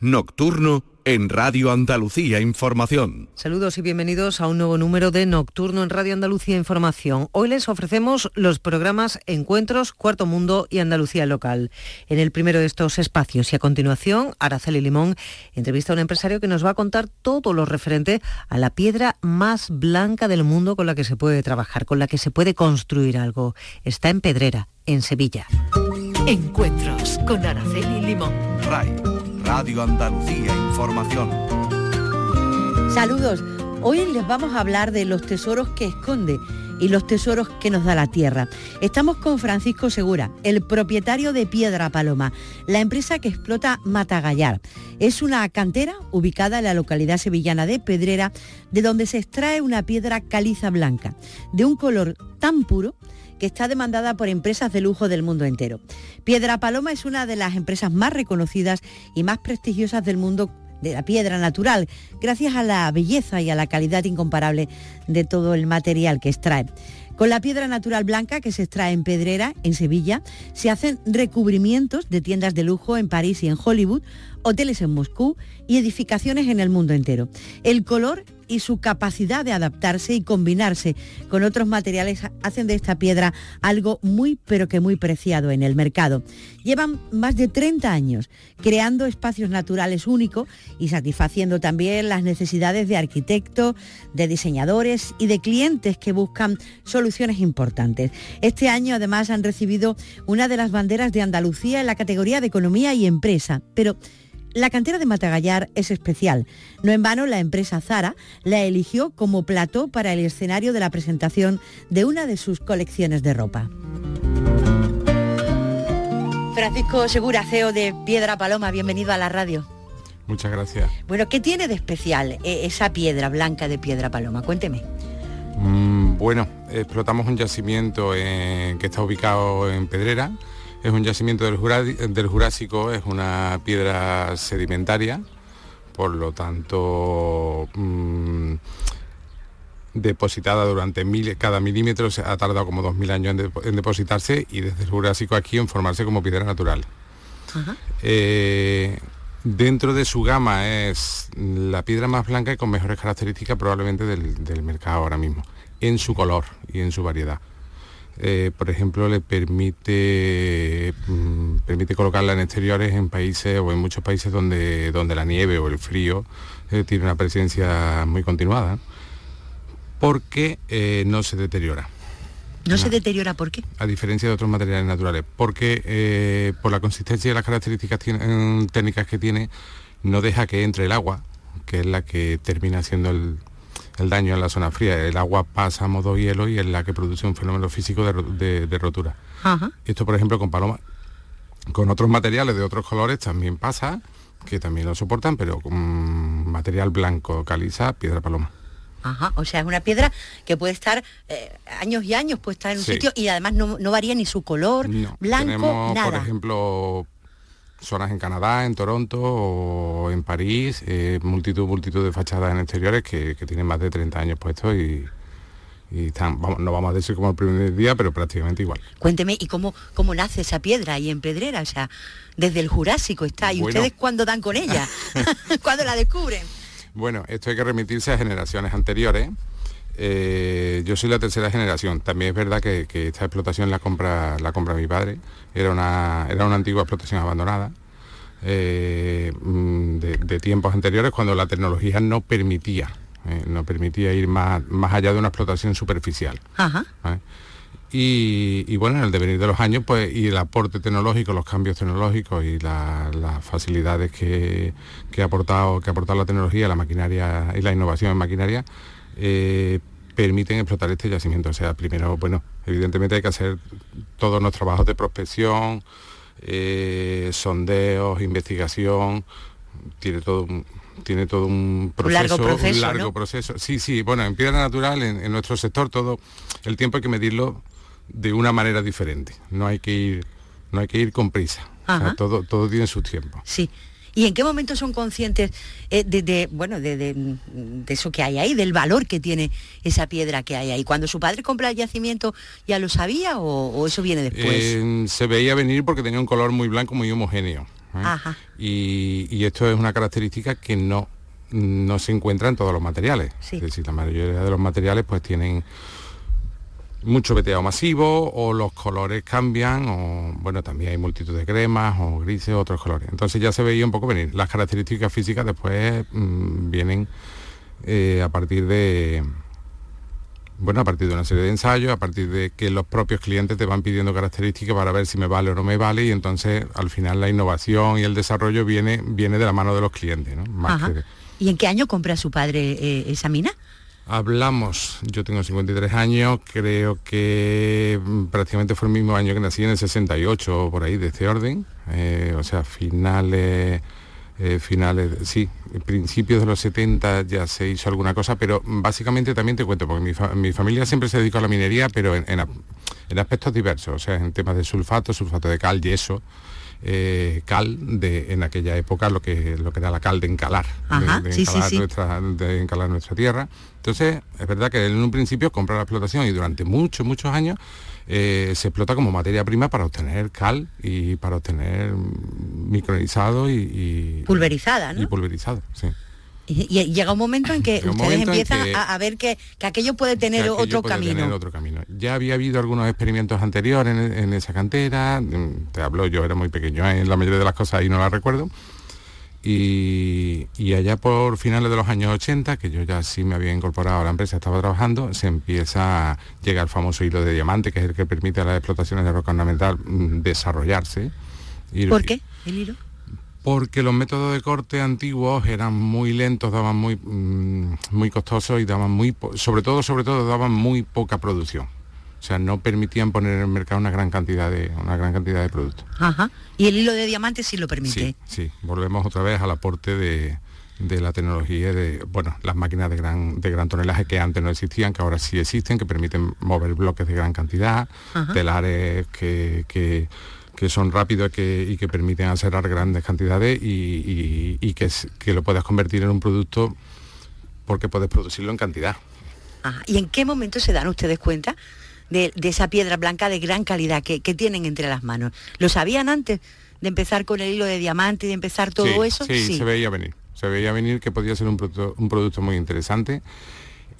Nocturno en Radio Andalucía Información. Saludos y bienvenidos a un nuevo número de Nocturno en Radio Andalucía Información. Hoy les ofrecemos los programas Encuentros, Cuarto Mundo y Andalucía Local. En el primero de estos espacios y a continuación, Araceli Limón entrevista a un empresario que nos va a contar todo lo referente a la piedra más blanca del mundo con la que se puede trabajar, con la que se puede construir algo. Está en Pedrera, en Sevilla. Encuentros con Araceli Limón. RAI, Radio Andalucía Información. Saludos. Hoy les vamos a hablar de los tesoros que esconde y los tesoros que nos da la tierra. Estamos con Francisco Segura, el propietario de Piedra Paloma, la empresa que explota Matagallar. Es una cantera ubicada en la localidad sevillana de Pedrera, de donde se extrae una piedra caliza blanca, de un color tan puro que está demandada por empresas de lujo del mundo entero. Piedra Paloma es una de las empresas más reconocidas y más prestigiosas del mundo de la piedra natural, gracias a la belleza y a la calidad incomparable de todo el material que extrae. Con la piedra natural blanca que se extrae en Pedrera, en Sevilla, se hacen recubrimientos de tiendas de lujo en París y en Hollywood, hoteles en Moscú y edificaciones en el mundo entero. El color y su capacidad de adaptarse y combinarse con otros materiales hacen de esta piedra algo muy pero que muy preciado en el mercado. Llevan más de 30 años creando espacios naturales únicos y satisfaciendo también las necesidades de arquitectos, de diseñadores y de clientes que buscan soluciones importantes. Este año además han recibido una de las banderas de Andalucía en la categoría de economía y empresa, pero la cantera de Matagallar es especial. No en vano la empresa Zara la eligió como plató para el escenario de la presentación de una de sus colecciones de ropa. Francisco Segura, CEO de Piedra Paloma, bienvenido a la radio. Muchas gracias. Bueno, ¿qué tiene de especial eh, esa piedra blanca de Piedra Paloma? Cuénteme. Mm, bueno, explotamos un yacimiento que está ubicado en Pedrera, es un yacimiento del, Jurásico, es una piedra sedimentaria, por lo tanto mm, depositada durante mil, cada milímetro ha tardado como 2.000 años en, depositarse y desde el Jurásico aquí en formarse como piedra natural. Eh, dentro de su gama es la piedra más blanca y con mejores características probablemente del mercado ahora mismo, en su color y en su variedad. Eh, por ejemplo, le permite, mm, permite colocarla en exteriores en países o en muchos países donde, donde la nieve o el frío eh, tiene una presencia muy continuada, porque eh, no se deteriora. ¿No, se deteriora por qué? A diferencia de otros materiales naturales, porque por la consistencia y las características técnicas que tiene, no deja que entre el agua, que es la que termina siendo el, el daño en la zona fría. El agua pasa a modo hielo y es la que produce un fenómeno físico de, rotura. Esto, por ejemplo, con paloma, con otros materiales de otros colores también pasa, que también lo soportan, pero con material blanco, caliza, piedra paloma. Ajá, o sea, es una piedra que puede estar eh, años y años puesta en un sitio y además no, varía ni su color, blanco, tenemos, Por ejemplo, zonas en Canadá, en Toronto o en París, eh, multitud, multitud de fachadas en exteriores que, tienen más de 30 años puestos y, están, no vamos a decir como el primer día, pero prácticamente igual. Cuénteme, ¿y cómo, cómo nace esa piedra ahí en Pedrera? O sea, desde el Jurásico está, ¿y ustedes cuándo dan con ella? ¿Cuándo la descubren? Bueno, esto hay que remitirse a generaciones anteriores. Eh, yo soy la tercera generación. También es verdad que, esta explotación la compra, la compra mi padre. Era una, era una antigua explotación abandonada. Eh, mm, de, tiempos anteriores cuando la tecnología no permitía eh, no permitía ir más, más allá de una explotación superficial Y, bueno en el devenir de los años pues y el aporte tecnológico los cambios tecnológicos y las facilidades que, ha aportado que ha aportado la tecnología la maquinaria y la innovación en maquinaria eh, permiten explotar este yacimiento. O sea, primero, bueno, evidentemente hay que hacer todos los trabajos de prospección, eh, sondeos, investigación, tiene todo un, tiene todo un proceso, un largo proceso, Sí, sí, bueno, en piedra natural, en, nuestro sector, todo el tiempo hay que medirlo de una manera diferente. No hay que ir, no hay que ir con prisa. todo, todo tiene su tiempo. Sí. ¿Y en qué momento son conscientes eh, de, bueno, de, eso que hay ahí, del valor que tiene esa piedra que hay ahí? ¿Cuando su padre compra el yacimiento ya lo sabía o, eso viene después? se veía venir porque tenía un color muy blanco, muy homogéneo. ¿eh? Ajá. Y, y esto es una característica que no, no se encuentra en todos los materiales. Sí. Es decir, la mayoría de los materiales pues tienen mucho veteado masivo o los colores cambian o bueno también hay multitud de cremas o grises otros colores entonces ya se veía un poco venir las características físicas después mm, vienen eh, a partir de bueno a partir de una serie de ensayos a partir de que los propios clientes te van pidiendo características para ver si me vale o no me vale y entonces al final la innovación y el desarrollo viene viene de la mano de los clientes ¿no? Más Ajá. que de- ¿Y en qué año compra su padre eh, esa mina? Hablamos, yo tengo 53 años, creo que mm, prácticamente fue el mismo año que nací, en el 68 o por ahí, de este orden, eh, o sea, finales, eh, finales, sí, principios de los 70 ya se hizo alguna cosa, pero básicamente también te cuento, porque mi, fa- mi familia siempre se dedicó a la minería, pero en, en aspectos diversos, o sea, en temas de sulfato, sulfato de cal, yeso, eh, cal de en aquella época lo que lo que era la cal de encalar de- Ajá, sí, sí, sí. nuestra de encalar nuestra tierra entonces es verdad que en un principio compra la explotación y durante muchos muchos años eh, se explota como materia prima para obtener cal y para obtener micronizado y, y- Pulverizada, ¿no? y pulverizado sí. Y, y llega un momento en que Llega ustedes en empiezan que- a, a ver que, que aquello puede tener que yo otro camino. tener otro camino. Ya había habido algunos experimentos anteriores en, en esa cantera, mm, te hablo, yo era muy pequeño, ¿eh? la mayoría de las cosas ahí no las recuerdo. Y, y allá por finales de los años 80, que yo ya sí me había incorporado a la empresa, estaba trabajando, se empieza a llegar el famoso hilo de diamante, que es el que permite a las explotaciones de roca ornamental mm, desarrollarse. Y- ¿Por qué? ¿El hilo? porque los métodos de corte antiguos eran muy lentos, daban muy, mm, muy costosos y daban muy, sobre todo, sobre todo, daban muy poca producción. O sea, no permitían poner en el mercado una gran cantidad de, una gran cantidad de productos. Ajá. Y el hilo de diamante sí lo permite. Sí, sí. Volvemos otra vez al aporte de, de la tecnología de, bueno, las máquinas de gran, de gran tonelaje que antes no existían, que ahora sí existen, que permiten mover bloques de gran cantidad, Ajá. telares que, que, que son rápidos que, y que permiten aserar grandes cantidades y, y- y que, que lo puedas convertir en un producto porque puedes producirlo en cantidad. Ajá. ¿Y en qué momento se dan ustedes cuenta de, de esa piedra blanca de gran calidad que, que tienen entre las manos? ¿Lo sabían antes de empezar con el hilo de diamante y de empezar todo Sí, eso? Sí, se veía venir. Se veía venir que podía ser un producto, un producto muy interesante.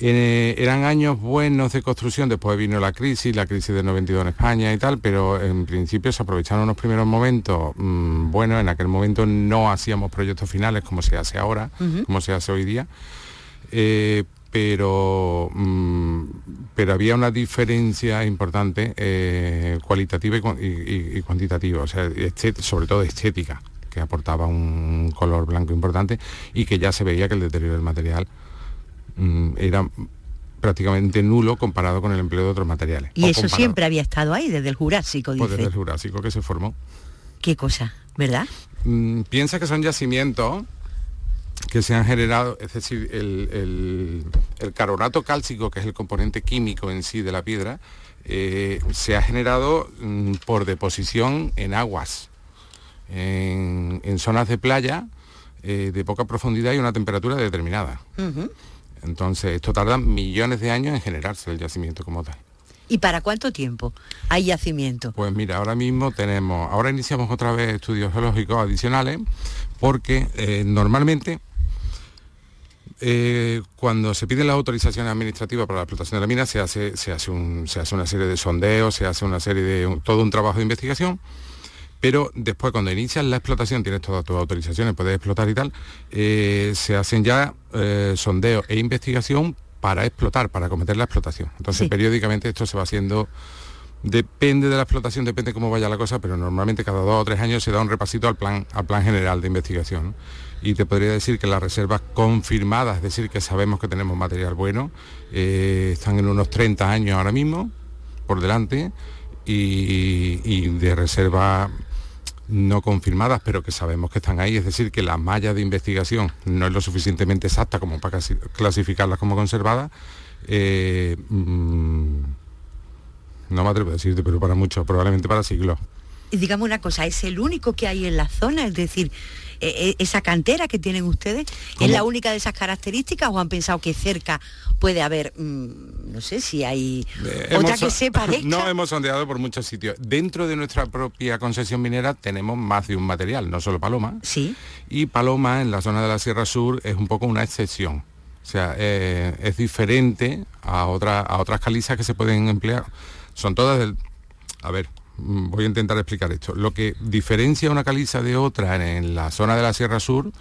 Eh, eran años buenos de construcción, después vino la crisis, la crisis del 92 en España y tal, pero en principio se aprovecharon unos primeros momentos mm, buenos, en aquel momento no hacíamos proyectos finales como se hace ahora, como se hace hoy día, Eh, pero, mm, pero había una diferencia importante eh, cualitativa y, cuan- y- y- y cuantitativa, o sea, estet- sobre todo estética, que aportaba un color blanco importante y que ya se veía que el deterioro del material mm, era prácticamente nulo comparado con el empleo de otros materiales. Y eso comparado, siempre había estado ahí, desde el Jurásico, pues, dice. desde el Jurásico que se formó. Qué cosa, ¿verdad? Mm, piensa que son yacimientos que se han generado, es decir, el, el- el carbonato cálcico, que es el componente químico en sí de la piedra, eh, se ha generado mm, por deposición en aguas, en, en zonas de playa eh, de poca profundidad y una temperatura determinada. Entonces, esto tarda millones de años en generarse el yacimiento como tal. ¿Y para cuánto tiempo hay yacimiento? Pues mira, ahora mismo tenemos, ahora iniciamos otra vez estudios geológicos adicionales porque eh, normalmente eh, cuando se piden las autorizaciones administrativas para la explotación de la mina se hace, se hace, un- se hace una serie de sondeos, se hace una serie de un- todo un trabajo de investigación, pero después cuando inicias la explotación, tienes todas tus autorizaciones, puedes explotar y tal, eh, se hacen ya eh, sondeos e investigación para explotar, para cometer la explotación. Entonces Sí. periódicamente esto se va haciendo Depende de la explotación, depende cómo vaya la cosa, pero normalmente cada dos o tres años se da un repasito al plan, al plan general de investigación. ¿no? Y te podría decir que las reservas confirmadas, es decir, que sabemos que tenemos material bueno, eh, están en unos 30 años ahora mismo, por delante, y, y de reservas no confirmadas, pero que sabemos que están ahí, es decir, que la malla de investigación no es lo suficientemente exacta como para clasificarlas como conservadas. eh, mm, no me atrevo a decirte, pero para mucho, probablemente para siglos. digamos una cosa, es el único que hay en la zona, es decir, eh, eh, esa cantera que tienen ustedes, ¿es la única de esas características o han pensado que cerca puede haber, mm, no sé si hay eh, otra que se parezca? No hemos sondeado por muchos sitios. Dentro de nuestra propia concesión minera tenemos más de un material, no solo Paloma. Sí. Y Paloma en la zona de la Sierra Sur es un poco una excepción. O sea, es diferente a, otra, a otras calizas que se pueden emplear. Son todas del... A ver, voy a intentar explicar esto. Lo que diferencia una caliza de otra en la zona de la Sierra Sur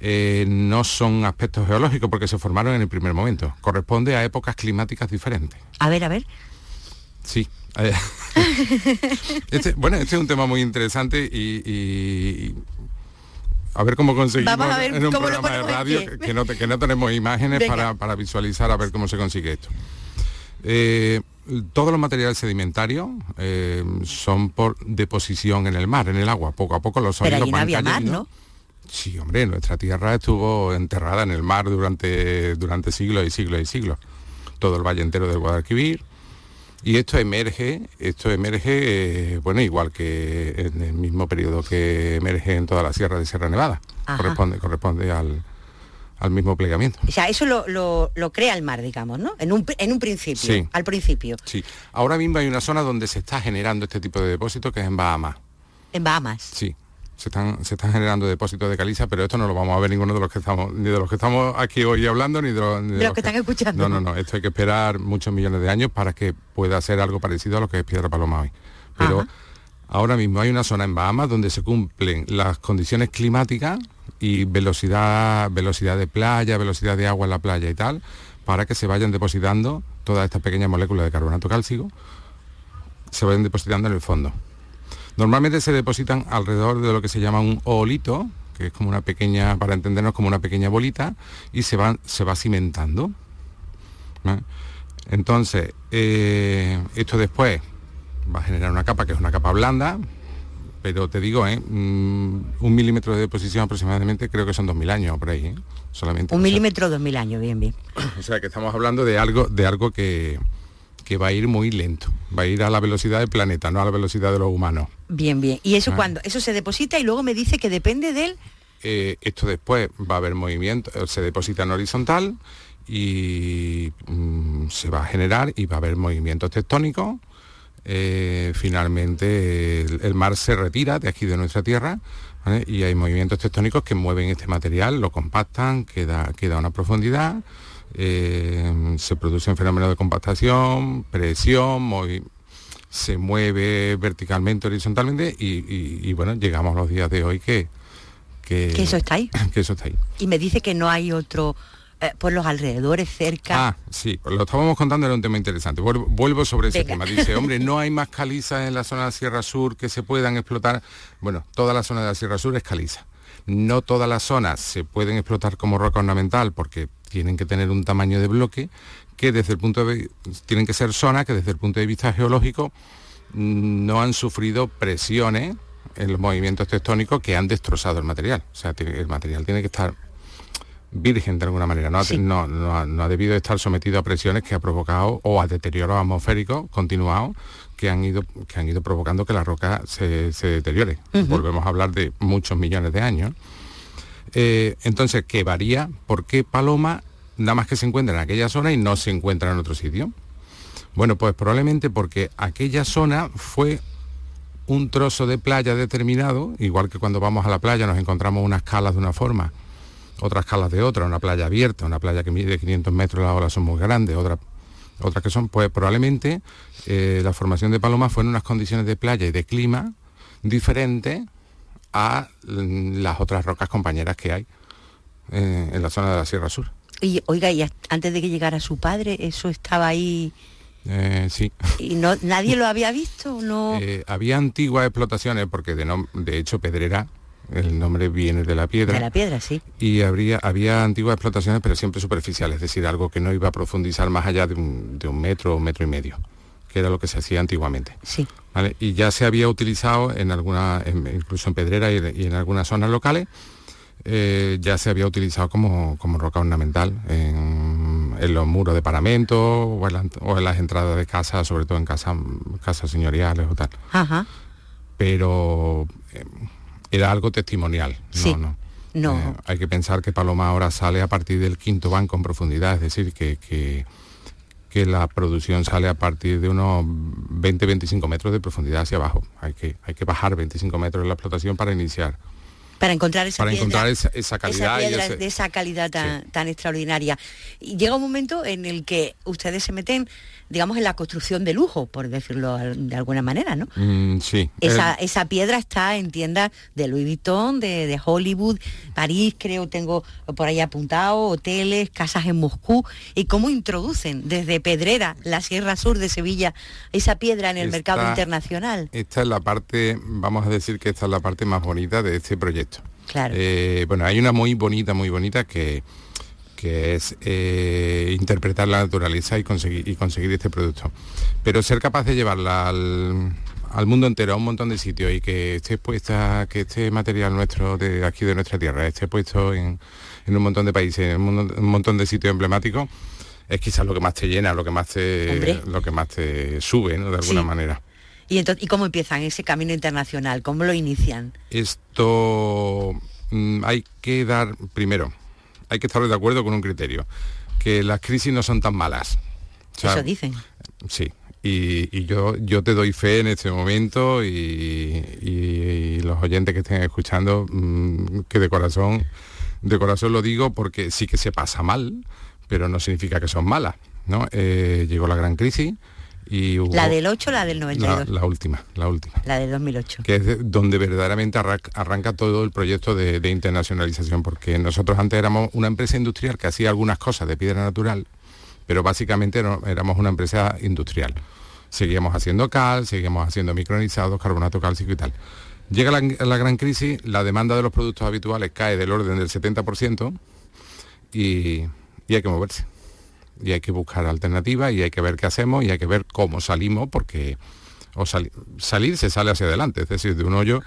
eh, no son aspectos geológicos porque se formaron en el primer momento. Corresponde a épocas climáticas diferentes. A ver, a ver. Sí. Eh, este, bueno, este es un tema muy interesante y, a ver cómo conseguimos en un programa de radio que, no, tenemos imágenes para, para, visualizar a ver cómo se consigue esto. Eh, todos los materiales sedimentarios eh, son por deposición en el mar, en el agua. Poco a poco los sólidos van había mar, ¿no? Sí, hombre, nuestra tierra estuvo enterrada en el mar durante, durante siglos y siglos y siglos. Todo el valle entero del Guadalquivir. Y esto emerge, esto emerge, eh, bueno, igual que en el mismo periodo que emerge en toda la sierra de Sierra Nevada. Corresponde, corresponde al, al mismo plegamiento. O sea, eso lo, crea el mar, digamos, ¿no? En un, en un principio, sí. al principio. Sí. Ahora mismo hay una zona donde se está generando este tipo de depósitos que es en Bahamas. ¿En Bahamas? Sí. Se están, se están generando depósitos de caliza, pero esto no lo vamos a ver ninguno de los que estamos, ni de los que estamos aquí hoy hablando, ni de los, que, están escuchando. No, no, no. Esto hay que esperar muchos millones de años para que pueda ser algo parecido a lo que es Piedra Paloma hoy. Pero ahora mismo hay una zona en Bahamas donde se cumplen las condiciones climáticas y velocidad, velocidad de playa, velocidad de agua en la playa y tal, para que se vayan depositando todas estas pequeñas moléculas de carbonato cálcico, se vayan depositando en el fondo. Normalmente se depositan alrededor de lo que se llama un olito, que es como una pequeña, para entendernos, como una pequeña bolita, y se va, se va cimentando. Entonces, eh, esto después va a generar una capa que es una capa blanda, pero te digo, ¿eh? Mm, un milímetro de deposición aproximadamente creo que son 2.000 años por ahí, ¿eh? solamente. Un milímetro, 2.000 años, bien, bien. O sea que estamos hablando de algo, de algo que, que va a ir muy lento, va a ir a la velocidad del planeta, no a la velocidad de los humanos. Bien, bien. ¿Y eso ah. cuando Eso se deposita y luego me dice que depende del... Eh, esto después va a haber movimiento, se deposita en horizontal y mm, se va a generar y va a haber movimientos tectónicos eh, finalmente el, mar se retira de aquí de nuestra tierra y hay movimientos tectónicos que mueven este material, lo compactan, queda, queda a una profundidad, eh, se producen fenómenos de compactación, presión, se mueve verticalmente, horizontalmente y, bueno, llegamos a los días de hoy que, que, que, eso está ahí. Que eso está ahí. Y me dice que no hay otro eh, por los alrededores, cerca. Ah, sí, lo estábamos contando, era un tema interesante. Vuelvo, sobre ese tema. Dice, hombre, no hay más calizas en la zona de la Sierra Sur que se puedan explotar. Bueno, toda la zona de la Sierra Sur es caliza. No todas las zonas se pueden explotar como roca ornamental porque tienen que tener un tamaño de bloque que desde el punto de tienen que ser zonas que desde el punto de vista geológico mm, no han sufrido presiones en los movimientos tectónicos que han destrozado el material. O sea, el material tiene que estar virgen de alguna manera, no, ha, debido estar sometido a presiones que ha provocado o a deterioro atmosférico continuado que han ido, que han ido provocando que la roca se, deteriore. Volvemos a hablar de muchos millones de años. Eh, entonces, ¿qué varía? ¿Por qué Paloma nada más que se encuentra en aquella zona y no se encuentra en otro sitio? Bueno, pues probablemente porque aquella zona fue un trozo de playa determinado, igual que cuando vamos a la playa nos encontramos unas calas de una forma otras calas de otra, una playa abierta, una playa que mide 500 metros, las olas son muy grandes, otras otras que son, pues probablemente eh, la formación de Paloma fue en unas condiciones de playa y de clima diferentes a las otras rocas compañeras que hay eh, en la zona de la Sierra Sur. Y oiga, y antes de que llegara su padre, eso estaba ahí. Eh, sí. ¿Y no, nadie lo había visto? No. había antiguas explotaciones, porque de, de hecho Pedrera el nombre viene de la piedra. De la piedra, sí. Y habría, había antiguas explotaciones, pero siempre superficiales, es decir, algo que no iba a profundizar más allá de un, metro o metro y medio, que era lo que se hacía antiguamente. Sí. Y ya se había utilizado en alguna, incluso en Pedrera y, en algunas zonas locales, eh, ya se había utilizado como, roca ornamental en, los muros de paramento o en, las entradas de casa, sobre todo en casas casas señoriales o tal. Ajá. pero eh, era algo testimonial. Sí. No, no. No. Eh, hay que pensar que Paloma ahora sale a partir del quinto banco en profundidad, es decir, que, que, que la producción sale a partir de unos 20-25 metros de profundidad hacia abajo. Hay que, hay que bajar 25 metros en la explotación para iniciar. para encontrar esa Para piedra, encontrar esa, esa calidad. y piedra ese- de esa calidad tan, Sí. tan extraordinaria. Y llega un momento en el que ustedes se meten, digamos, en la construcción de lujo, por decirlo de alguna manera, ¿no? Mm, sí. Esa, Eh, esa piedra está en tiendas de Louis Vuitton, de, de Hollywood, París, creo, tengo por ahí apuntado, hoteles, casas en Moscú. ¿Y cómo introducen desde Pedrera, la Sierra Sur de Sevilla, esa piedra en el mercado internacional? Esta es la parte, vamos a decir que esta es la parte más bonita de este proyecto. Claro. Eh, bueno, hay una muy bonita, muy bonita que, que es eh, interpretar la naturaleza y conseguir, y conseguir este producto. Pero ser capaz de llevarla al, al mundo entero, a un montón de sitios y que esté puesta, que este material nuestro de aquí de nuestra tierra esté puesto en, en un montón de países, en un, montón- un montón de sitios emblemáticos, es quizás lo que más te llena, lo que más te, Hombre. lo que más te sube, ¿no? De alguna Sí. manera. ¿Y, entonces, ¿Y cómo empiezan ese camino internacional? ¿Cómo lo inician? Esto mm, hay que dar, primero, hay que estar de acuerdo con un criterio, que las crisis no son tan malas. O sea, Eso dicen. Sí, y, y yo, yo te doy fe en este momento y, y- y los oyentes que estén escuchando, mm, que de corazón, de corazón lo digo porque sí que se pasa mal, pero no significa que son malas. ¿no? Eh, llegó la gran crisis y hubo ¿La del 8 o la del la, 92? la última, la última La de 2008. que es de- donde verdaderamente arra- arranca todo el proyecto de, de internacionalización, porque nosotros antes éramos una empresa industrial que hacía algunas cosas de piedra natural, pero básicamente no- éramos una empresa industrial. Seguíamos haciendo cal, seguíamos haciendo micronizados, carbonato cálcico y tal. Llega la, la gran crisis, la demanda de los productos habituales cae del orden del 70% y, y hay que moverse. Y hay que buscar alternativas y hay que ver qué hacemos y hay que ver cómo salimos porque o sali- salir se sale hacia adelante, es decir, de un hoyo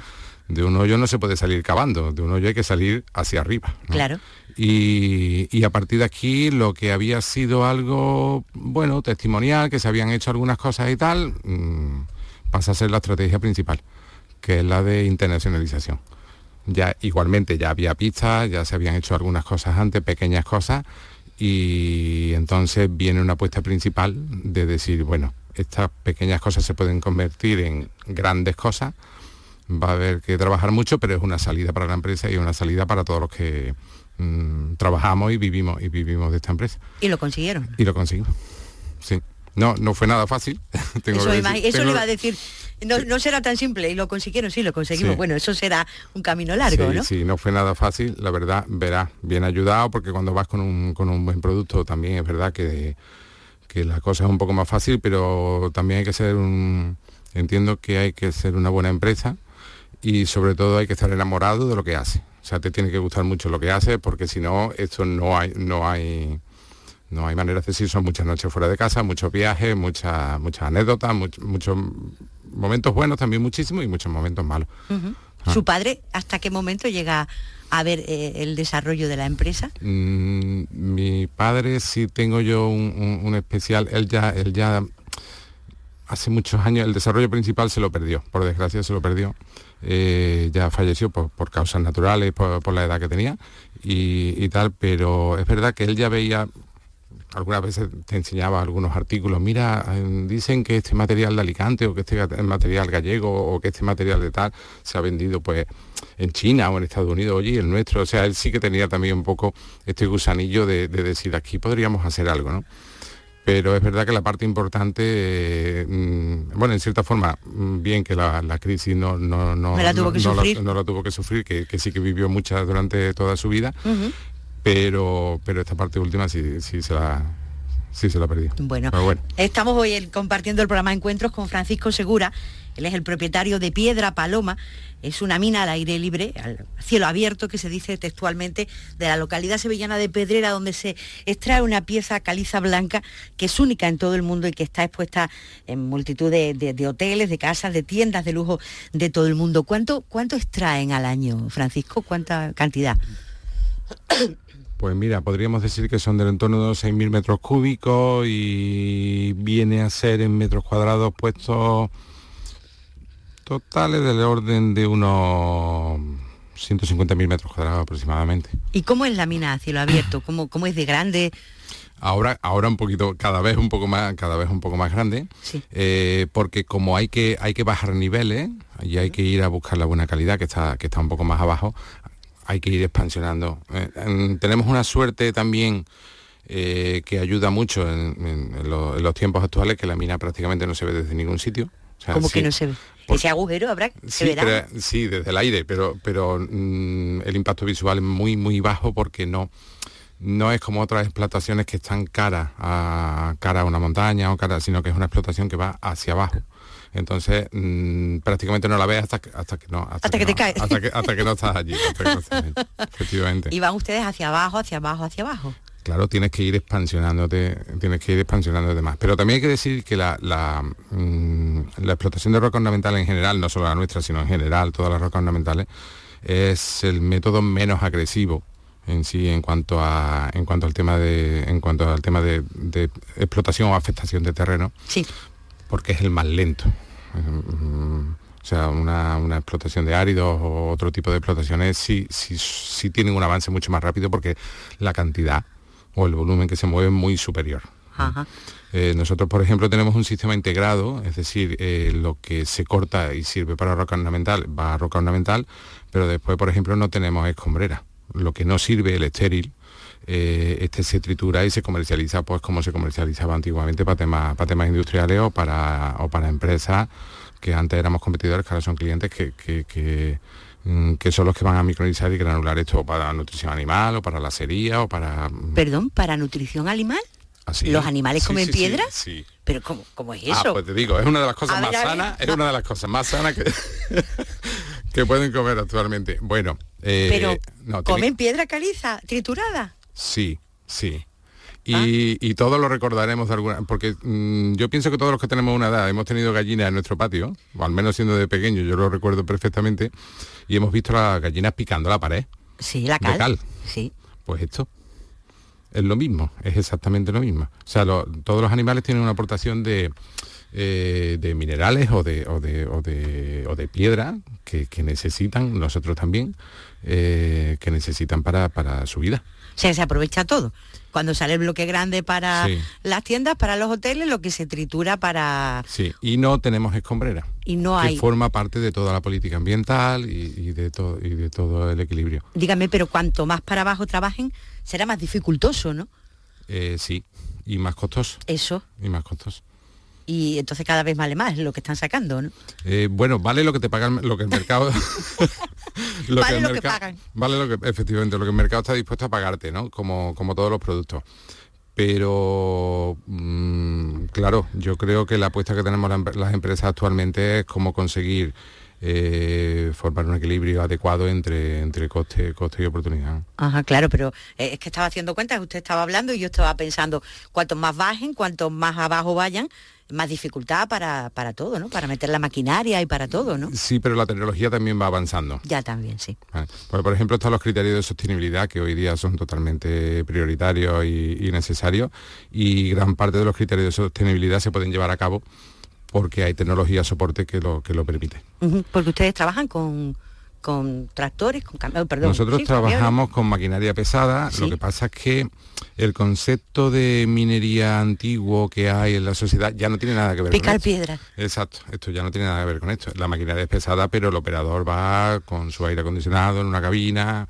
de un hoyo no se puede salir cavando, de un hoyo hay que salir hacia arriba. ¿no? Claro. Y, y a partir de aquí lo que había sido algo, bueno, testimonial, que se habían hecho algunas cosas y tal, mm, pasa a ser la estrategia principal, que es la de internacionalización. Ya igualmente ya había pistas, ya se habían hecho algunas cosas antes, pequeñas cosas, y entonces viene una apuesta principal de decir, bueno, estas pequeñas cosas se pueden convertir en grandes cosas, va a haber que trabajar mucho, pero es una salida para la empresa y una salida para todos los que mm, trabajamos y vivimos y vivimos de esta empresa. Y lo consiguieron. Y lo conseguimos. Sí. No, no fue nada fácil. tengo Eso, que ima- decir. eso le iba a decir. No, no será tan simple y lo consiguieron, sí, lo conseguimos. Sí. Bueno, eso será un camino largo, sí, ¿no? sí, no fue nada fácil, la verdad, verás, bien ayudado, porque cuando vas con un, con un buen producto también es verdad que, que la cosa es un poco más fácil, pero también hay que ser un, entiendo que hay que ser una buena empresa y sobre todo hay que estar enamorado de lo que hace. O sea, te tiene que gustar mucho lo que hace, porque si no, esto no hay, no hay, no hay manera de decir, son muchas noches fuera de casa, muchos viajes, muchas, muchas anécdotas, much- muchos momentos buenos también muchísimos y muchos momentos malos. Ah. ¿Su padre hasta qué momento llega a ver eh, el desarrollo de la empresa? Mm, mi padre sí tengo yo un, un- un especial, él ya, él ya hace muchos años, el desarrollo principal se lo perdió, por desgracia se lo perdió. Eh, ya falleció por, por causas naturales, por, por la edad que tenía y, y tal, pero es verdad que él ya veía, algunas veces te enseñaba algunos artículos, mira, eh, dicen que este material de Alicante o que este material gallego o que este material de tal se ha vendido pues en China o en Estados Unidos, oye, y el nuestro, o sea, él sí que tenía también un poco este gusanillo de, de decir, aquí podríamos hacer algo, ¿no? Pero es verdad que la parte importante, eh, mm, bueno, en cierta forma, mm, bien que la, la crisis no, no, no, la tuvo que no la tuvo que sufrir, que, que sí que vivió muchas durante toda su vida. Pero, pero esta parte última sí, sí se la sí se la perdió. Bueno, bueno. estamos hoy el- compartiendo el programa Encuentros con Francisco Segura. Él es el propietario de Piedra Paloma. Es una mina al aire libre, al cielo abierto, que se dice textualmente, de la localidad sevillana de Pedrera, donde se extrae una pieza caliza blanca que es única en todo el mundo y que está expuesta en multitud de, de- de hoteles, de casas, de tiendas de lujo de todo el mundo. ¿Cuánto, ¿Cuánto extraen al año, Francisco? ¿Cuánta cantidad? Pues mira, podríamos decir que son del entorno de los 6.000 metros cúbicos y viene a ser en metros cuadrados puestos totales del orden de unos 150.000 metros cuadrados aproximadamente. ¿Y cómo es la mina a cielo abierto? ¿Cómo, cómo es de grande? Ahora, ahora un poquito, cada vez un poco más, cada vez un poco más grande, Sí. eh, porque como hay que, hay que bajar niveles y hay que ir a buscar la buena calidad que está, que está un poco más abajo, hay que ir expansionando. Eh, en- tenemos una suerte también eh, que ayuda mucho en, en- en lo- en los tiempos actuales, que la mina prácticamente no se ve desde ningún sitio. O sea, ¿Cómo sí, que no se ve? Ese agujero habrá, se Sí, verá. pero- sí, desde el aire, pero, pero mm, el impacto visual es muy, muy bajo porque no, no es como otras explotaciones que están cara a, cara a una montaña o cara, sino que es una explotación que va hacia abajo. Entonces, mm, prácticamente no la ves hasta que, hasta que no. Hasta que te no- caes. Hasta que, hasta que no estás allí. hasta que no estás allí, efectivamente. Y van ustedes hacia abajo, hacia abajo, hacia abajo. Claro, tienes que ir expansionándote, tienes que ir expansionándote más. Pero también hay que decir que la, la, mm, la explotación de roca ornamental en general, no solo la nuestra, sino en general, todas las rocas ornamentales, es el método menos agresivo en sí en cuanto a en cuanto al tema de en cuanto al tema de, de explotación o afectación de terreno Sí. Porque es el más lento. O sea, una, una explotación de áridos o otro tipo de explotaciones sí, sí, sí tienen un avance mucho más rápido porque la cantidad o el volumen que se mueve es muy superior. Ajá. Eh, nosotros, por ejemplo, tenemos un sistema integrado, es decir, eh, lo que se corta y sirve para roca ornamental va a roca ornamental, pero después, por ejemplo, no tenemos escombrera. Lo que no sirve, el estéril, eh, este se tritura y se comercializa pues como se comercializaba antiguamente para temas, para temas industriales o para, o para empresas que antes éramos competidores, que ahora son clientes que, que, que, mm, que son los que van a micronizar y granular esto para nutrición animal o para lacería o para... mm, Perdón, ¿para nutrición animal? así. ¿Los animales Sí, comen sí, sí, piedra? Sí. ¿Pero cómo, cómo es Ah, eso? pues te digo, es una de las cosas A más ver, sanas, es una de las cosas más sanas que, que pueden comer actualmente. Bueno, eh, Pero, no, tiene- ¿comen piedra caliza triturada? Sí, sí. Y, Ah. y todos lo recordaremos de alguna porque mm, yo pienso que todos los que tenemos una edad hemos tenido gallinas en nuestro patio, o al menos siendo de pequeño, yo lo recuerdo perfectamente, y hemos visto las gallinas picando la pared. Sí, la De cal. cal. Sí. Pues esto es lo mismo, es exactamente lo mismo. O sea, lo- todos los animales tienen una aportación de, eh, de minerales o de, o de, o de, o de piedra que, que necesitan, nosotros también, eh, que necesitan para, para su vida. O sea, se aprovecha todo. Cuando sale el bloque grande para Sí. las tiendas, para los hoteles, lo que se tritura para... Sí, y no tenemos escombrera. Y no que hay... forma parte de toda la política ambiental y, y de todo y de todo el equilibrio. Dígame, pero cuanto más para abajo trabajen, será más dificultoso, ¿no? Eh, sí, y más costoso, Eso. y más costoso. Y entonces cada vez vale más lo que están sacando, ¿no? Eh, bueno, vale lo que te pagan, lo que el mercado. Vale el lo que mercado- pagan. Vale lo que, efectivamente, lo que el mercado está dispuesto a pagarte, ¿no? Como, como todos los productos. Pero, mm, claro, yo creo que la apuesta que tenemos la em- las empresas actualmente es cómo conseguir eh, formar un equilibrio adecuado entre, entre coste, coste y oportunidad. Ajá, claro, pero eh, es que estaba haciendo cuentas, usted estaba hablando y yo estaba pensando, cuanto más bajen, cuanto más abajo vayan, más dificultad para, para todo, ¿no? Para meter la maquinaria y para todo, ¿no? Sí, pero la tecnología también va avanzando. Ya también, sí. Vale. Pues, por ejemplo, están los criterios de sostenibilidad que hoy día son totalmente prioritarios y, y necesarios y gran parte de los criterios de sostenibilidad se pueden llevar a cabo porque hay tecnología soporte que lo, que lo permite. Porque ustedes trabajan con, con tractores, con cam- oh, perdón. Nosotros sí, trabajamos con maquinaria pesada, Sí. lo que pasa es que el concepto de minería antiguo que hay en la sociedad ya no tiene nada que ver con Picar esto. piedra. Exacto, esto ya no tiene nada que ver con esto. La maquinaria es pesada, pero el operador va con su aire acondicionado en una cabina.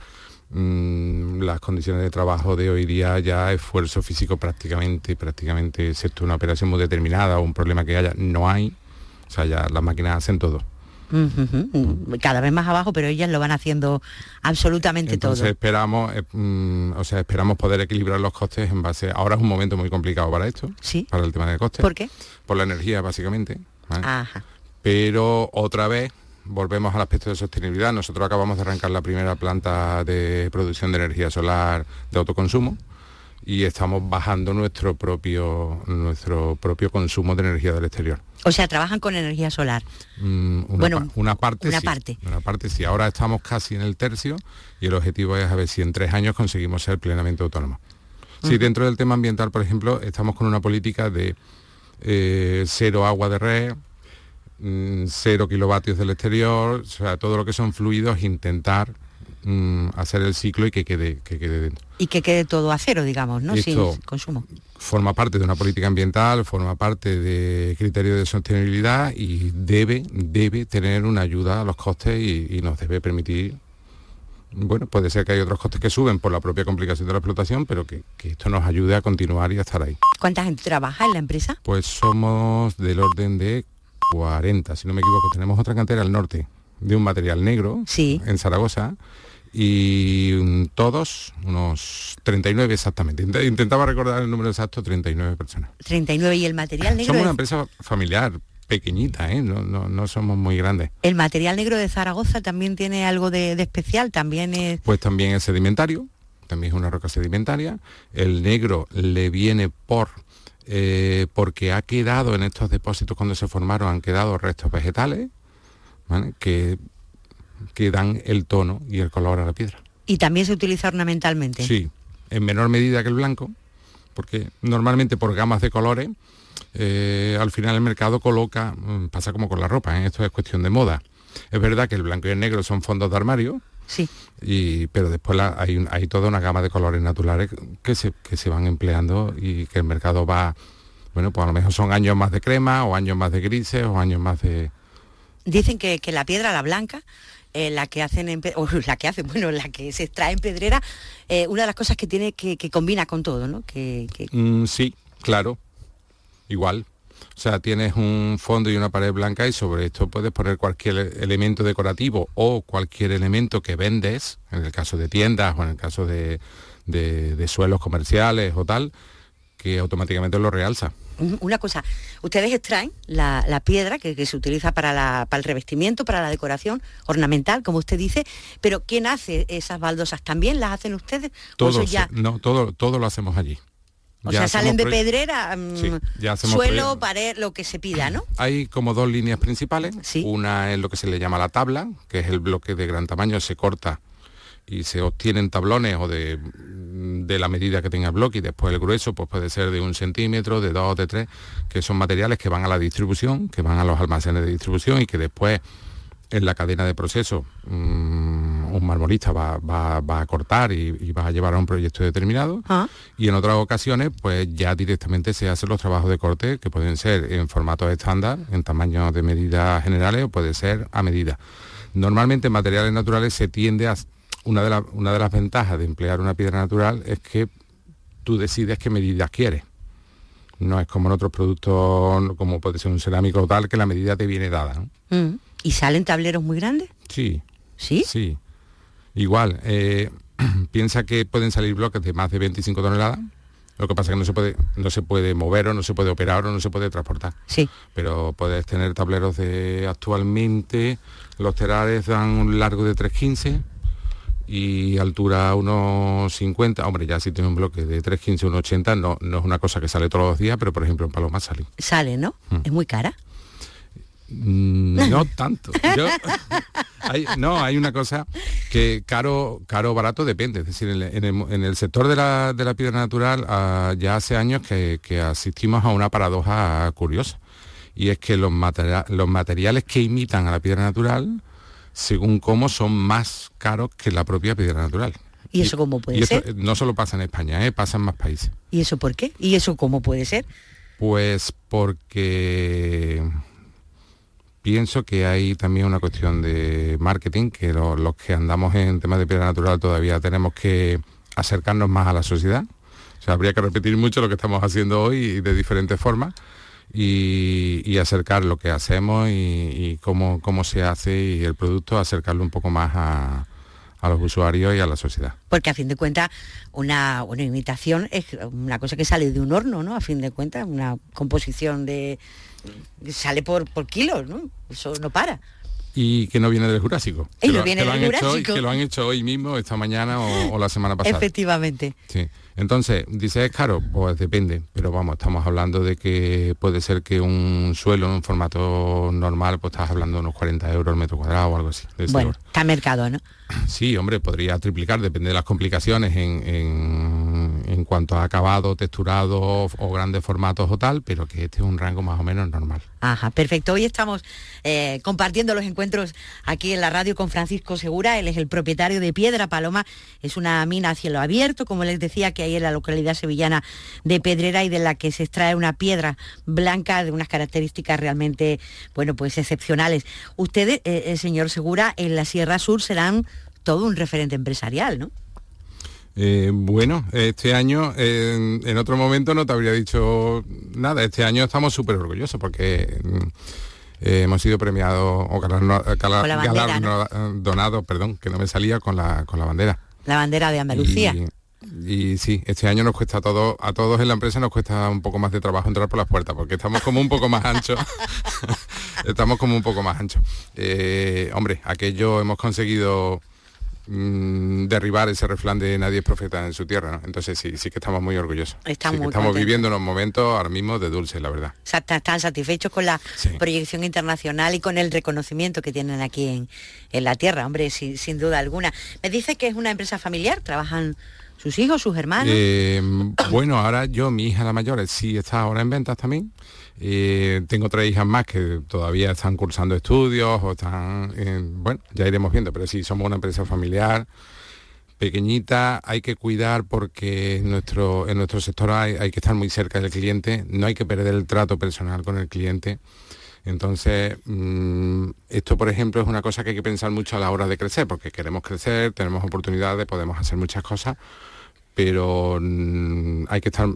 Mm, las condiciones de trabajo de hoy día ya esfuerzo físico prácticamente, prácticamente, excepto una operación muy determinada o un problema que haya, no hay. O sea, ya las máquinas hacen todo. Cada vez más abajo, pero ellas lo van haciendo absolutamente Entonces todo. esperamos, eh, mm, o sea, esperamos poder equilibrar los costes en base. Ahora es un momento muy complicado para esto, Sí. para el tema de costes. ¿Por qué? Por la energía, básicamente. ¿vale? Ajá. pero otra vez volvemos al aspecto de sostenibilidad. Nosotros acabamos de arrancar la primera planta de producción de energía solar de autoconsumo y estamos bajando nuestro propio nuestro propio consumo de energía del exterior. O sea, trabajan con energía solar. Mm, una, Bueno, pa- una parte una sí, parte. una parte sí. Ahora estamos casi en el tercio y el objetivo es a ver si en tres años conseguimos ser plenamente autónomos. Sí, dentro del tema ambiental, por ejemplo, estamos con una política de eh, cero agua de red, mm, cero kilovatios del exterior, o sea, todo lo que son fluidos, intentar mm, hacer el ciclo y que quede, que quede dentro. Y que quede todo a cero, digamos, ¿no? Esto- Sin consumo. Forma parte de una política ambiental, forma parte de criterios de sostenibilidad y debe, debe tener una ayuda a los costes y, y nos debe permitir, bueno, puede ser que hay otros costes que suben por la propia complicación de la explotación, pero que, que esto nos ayude a continuar y a estar ahí. ¿Cuánta gente trabaja en la empresa? Pues somos del orden de 40, si no me equivoco. Tenemos otra cantera al norte de un material negro Sí. en Zaragoza y mm, todos, unos 39 exactamente. Int- Intentaba recordar el número exacto, 39 personas. 39 y el material negro. Somos una empresa familiar, pequeñita, ¿eh? no, no, no somos muy grandes. El material negro de Zaragoza también tiene algo de, de especial, también es... Pues también es sedimentario, también es una roca sedimentaria. El negro le viene por eh, porque ha quedado en estos depósitos cuando se formaron, han quedado restos vegetales ¿vale? que, que dan el tono y el color a la piedra. Y también se utiliza ornamentalmente. Sí, en menor medida que el blanco, porque normalmente por gamas de colores, eh, al final el mercado coloca, mm, pasa como con la ropa, ¿eh? esto es cuestión de moda. Es verdad que el blanco y el negro son fondos de armario, Sí. y, pero después la- hay, hay toda una gama de colores naturales que se, que se van empleando y que el mercado va, bueno, pues a lo mejor son años más de crema o años más de grises o años más de... Dicen que, que la piedra, la blanca, eh, la que hacen en o la que hacen, bueno, la que se extrae en pedrera, eh, una de las cosas que tiene que, que combina con todo, ¿no? Que, que- Mm, sí, claro, igual. O sea, tienes un fondo y una pared blanca y sobre esto puedes poner cualquier elemento decorativo o cualquier elemento que vendes, en el caso de tiendas o en el caso de, de- de suelos comerciales o tal, que automáticamente lo realza. Una cosa, ustedes extraen la, la piedra que, que se utiliza para, la- para el revestimiento, para la decoración ornamental, como usted dice, pero ¿quién hace esas baldosas? ¿También las hacen ustedes? ¿O Todo, eso se- ya, no, todo, todo lo hacemos allí. O Ya sea, salen de pedrera, mm, Sí, ya hacemos suelo, pared, lo que se pida, ¿no? Hay como dos líneas principales. Sí. Una es lo que se le llama la tabla, que es el bloque de gran tamaño, se corta y se obtienen tablones o de, de la medida que tenga el bloque y después el grueso pues puede ser de un centímetro, de dos, de tres, que son materiales que van a la distribución, que van a los almacenes de distribución y que después en la cadena de proceso mm, un marmolista va, va- va a cortar y, y va a llevar a un proyecto determinado Ah. y en otras ocasiones pues ya directamente se hacen los trabajos de corte que pueden ser en formatos estándar, en tamaños de medidas generales o puede ser a medida. Normalmente en materiales naturales se tiende a... Una de, la- una de las ventajas de emplear una piedra natural es que tú decides qué medidas quieres. No es como en otros productos, como puede ser un cerámico o tal, que la medida te viene dada. ¿no? Mm. ¿Y salen tableros muy grandes? Sí, ¿Sí? Sí. Igual, eh, piensa que pueden salir bloques de más de 25 toneladas. Lo que pasa es que no se puede, no se puede mover o no se puede operar o no se puede transportar. Sí. Pero puedes tener tableros de actualmente, los telares dan un largo de 315 y altura unos 50. Hombre, ya si tiene un bloque de 315, 180, no, no es una cosa que sale todos los días, pero por ejemplo en Paloma sale. Sale, ¿no? Mm. Es muy cara. Mm, No tanto. Yo- hay- no, hay una cosa que caro, caro o barato depende. Es decir, en el, en el- en el sector de la, de la piedra natural ah, ya hace años que, que asistimos a una paradoja curiosa. Y es que los, matera- los materiales que imitan a la piedra natural, según cómo, son más caros que la propia piedra natural. ¿Y eso cómo puede y ser? no solo pasa en España, ¿eh? pasa en más países. ¿Y eso por qué? ¿Y eso cómo puede ser? Pues porque pienso que hay también una cuestión de marketing, que lo- los que andamos en temas de piedra natural todavía tenemos que acercarnos más a la sociedad. O sea, habría que repetir mucho lo que estamos haciendo hoy y de diferentes formas y, acercar lo que hacemos y, y cómo, cómo se hace y el producto, acercarlo un poco más a, a los usuarios y a la sociedad. Porque a fin de cuentas una, una imitación es una cosa que sale de un horno, ¿no? A fin de cuentas, una composición de sale por, por kilos, ¿no? Eso no para. y que no viene del Jurásico. Y que no lo, viene que lo del han hecho, Jurásico. que lo han hecho hoy mismo, esta mañana o, o la semana pasada. Efectivamente. Sí. Entonces, dice, ¿es caro? Pues depende, pero vamos, estamos hablando de que puede ser que un suelo en un formato normal, pues estás hablando de unos 40 euros el metro cuadrado o algo así. de Bueno, está mercado, ¿no? Sí, hombre, podría triplicar, depende de las complicaciones en, en- en cuanto a acabado, texturado o grandes formatos o tal, pero que este es un rango más o menos normal. Ajá, perfecto. Hoy estamos eh, compartiendo los encuentros aquí en la radio con Francisco Segura. Él es el propietario de Piedra Paloma. Es una mina a cielo abierto, como les decía, que hay en la localidad sevillana de Pedrera y de la que se extrae una piedra blanca de unas características realmente, bueno, pues excepcionales. Ustedes, el eh, señor Segura, en la Sierra Sur serán todo un referente empresarial, ¿no? Eh, bueno, este año, en otro momento no te habría dicho nada. Este año estamos súper orgullosos porque mm, eh, hemos sido premiados o galardonados, perdón, que no me salía con la, con la bandera. La bandera de Andalucía. Y, sí, este año nos cuesta a todos, a todos en la empresa nos cuesta un poco más de trabajo entrar por las puertas, porque estamos como un poco más anchos. estamos como un poco más anchos. Eh, hombre, aquello hemos conseguido Mm, derribar ese refrán de nadie es profeta en su tierra, ¿no? Entonces sí, sí que estamos muy orgullosos. estamos viviendo unos momentos ahora mismo de dulce, la verdad. Están satisfechos con la proyección internacional y con el reconocimiento que tienen aquí en, la tierra, hombre, sin, sin, duda alguna. Me dice que es una empresa familiar, trabajan sus hijos, sus hermanos. Eh, bueno, ahora yo, mi hija la mayor, sí está ahora en ventas también. Eh, tengo tres hijas más que todavía están cursando estudios o están, bueno, ya iremos viendo, pero sí, somos una empresa familiar pequeñita, hay que cuidar porque en nuestro, en nuestro sector hay, que estar muy cerca del cliente, no hay que perder el trato personal con el cliente. Entonces, mm, esto, por ejemplo, es una cosa que hay que pensar mucho a la hora de crecer, porque queremos crecer, tenemos oportunidades, podemos hacer muchas cosas, pero mm, hay que estar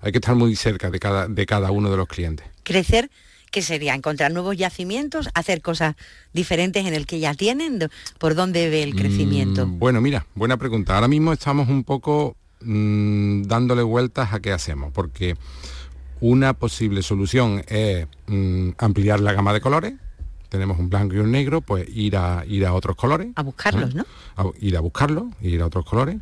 hay que estar muy cerca de cada, de cada uno de los clientes. Crecer, ¿qué sería? ¿Encontrar nuevos yacimientos? ¿Hacer cosas diferentes en el que ya tienen? ¿Por dónde ve el crecimiento? Mm, bueno, mira, buena pregunta. Ahora mismo estamos un poco mm, dándole vueltas a qué hacemos, porque una posible solución es mm, ampliar la gama de colores, tenemos un blanco y un negro, pues ir a ir a otros colores. A buscarlos, ¿no? ir a buscarlos, ir a otros colores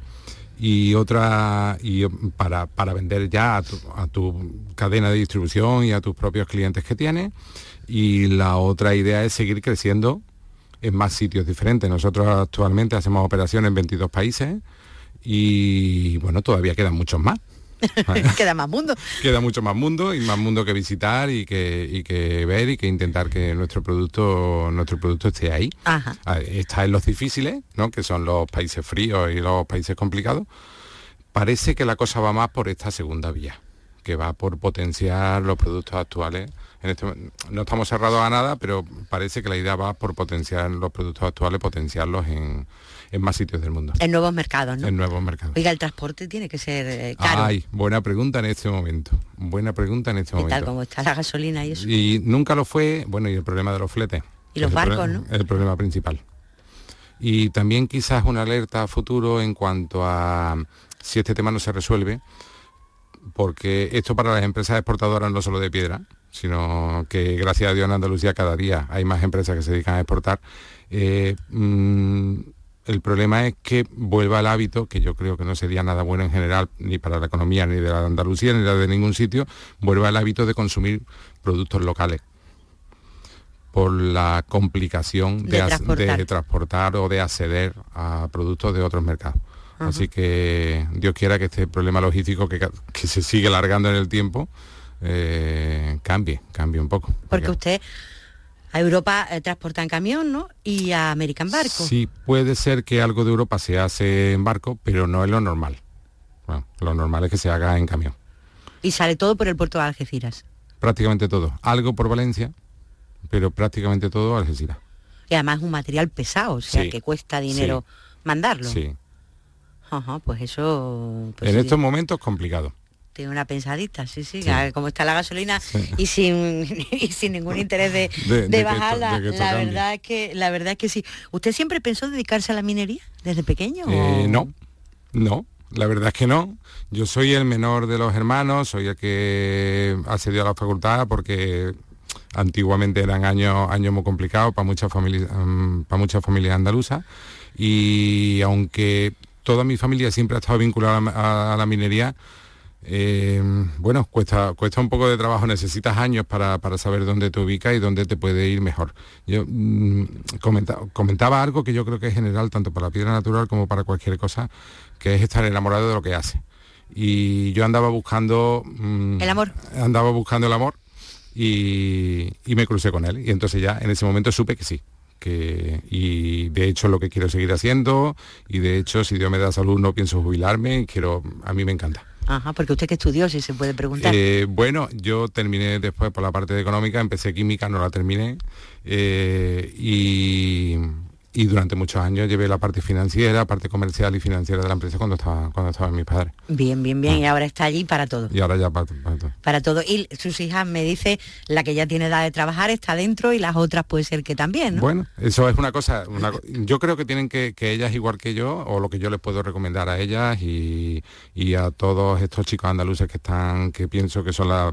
y otra y para, para vender ya a tu, cadena de distribución y a tus propios clientes que tienes y la otra idea es seguir creciendo en más sitios diferentes. Nosotros actualmente hacemos operaciones en 22 países y bueno, todavía quedan muchos más. Queda más mundo. Queda mucho más mundo y más mundo que visitar y que, que ver y que intentar que nuestro producto, nuestro producto esté ahí. Está en los difíciles, ¿no? que son los países fríos y los países complicados. Parece que la cosa va más por esta segunda vía, que va por potenciar los productos actuales. En este, no estamos cerrados a nada, pero parece que la idea va por potenciar los productos actuales, potenciarlos en, en más sitios del mundo. En nuevos mercados, ¿no? En nuevos mercados. Oiga, el transporte tiene que ser eh, caro. Ay, buena pregunta en este momento. Buena pregunta en este momento. Tal como está la gasolina y eso. Y nunca lo fue, bueno, y el problema de los fletes. Y los barcos, ¿no? El problema principal. Y también quizás una alerta a futuro en cuanto a si este tema no se resuelve, porque esto para las empresas exportadoras no solo de piedra, sino que gracias a Dios en Andalucía cada día hay más empresas que se dedican a exportar. Eh, mm, el problema es que vuelva al hábito, que yo creo que no sería nada bueno en general, ni para la economía, ni de la Andalucía, ni de ningún sitio, vuelva al hábito de consumir productos locales por la complicación de, transportar. o de acceder a productos de otros mercados. Así que Dios quiera que este problema logístico que, se sigue alargando en el tiempo eh, cambie, cambie un poco. Porque usted a Europa eh, transporta en camión, ¿no? Y a América en barco. Sí, puede ser que algo de Europa se hace en barco, pero no es lo normal. lo normal es que se haga en camión. Y sale todo por el puerto de Algeciras. Prácticamente todo. Algo por Valencia, pero prácticamente todo Algeciras. Y además un material pesado, o sea, que cuesta dinero mandarlo. Sí. Ajá, pues eso... Pues en estos momentos complicado tiene una pensadita, sí, sí, como está la gasolina y, sin, sin ningún interés de, bajarla, la, verdad es que la verdad es que sí. ¿Usted siempre pensó dedicarse a la minería desde pequeño? Eh, no, no, la verdad es que no. Yo soy el menor de los hermanos, soy el que accedió a la facultad porque antiguamente eran años, años muy complicados para muchas familias, mm, para muchas familias andaluzas y aunque toda mi familia siempre ha estado vinculada a la minería, eh, bueno, cuesta, cuesta un poco de trabajo, necesitas años para, saber dónde te ubicas y dónde te puede ir mejor. Yo mm, comentaba algo que yo creo que es general tanto para la piedra natural como para cualquier cosa, que es estar enamorado de lo que hace. y yo andaba buscando... mm, El amor. Andaba buscando el amor y, y me crucé con él. Y entonces ya en ese momento supe que sí. Que, y de hecho lo que quiero seguir haciendo y de hecho si Dios me da salud no pienso jubilarme quiero a mí me encanta Ajá, porque usted que estudió, si se puede preguntar. eh, bueno, yo terminé después por la parte económica, empecé química, no la terminé. eh, y, y durante muchos años llevé la parte financiera, parte comercial y financiera de la empresa cuando estaba, cuando estaban mis padres. Bien, bien, bien. Y ahora está allí para todo. Y ahora ya para, para todo. Para todo. Y sus hijas me dice, la que ya tiene edad de trabajar está dentro y las otras puede ser que también, ¿no? Bueno, eso es una cosa, una yo creo que tienen que, que ellas igual que yo, o lo que yo les puedo recomendar a ellas y, y a todos estos chicos andaluces que están, que pienso que son la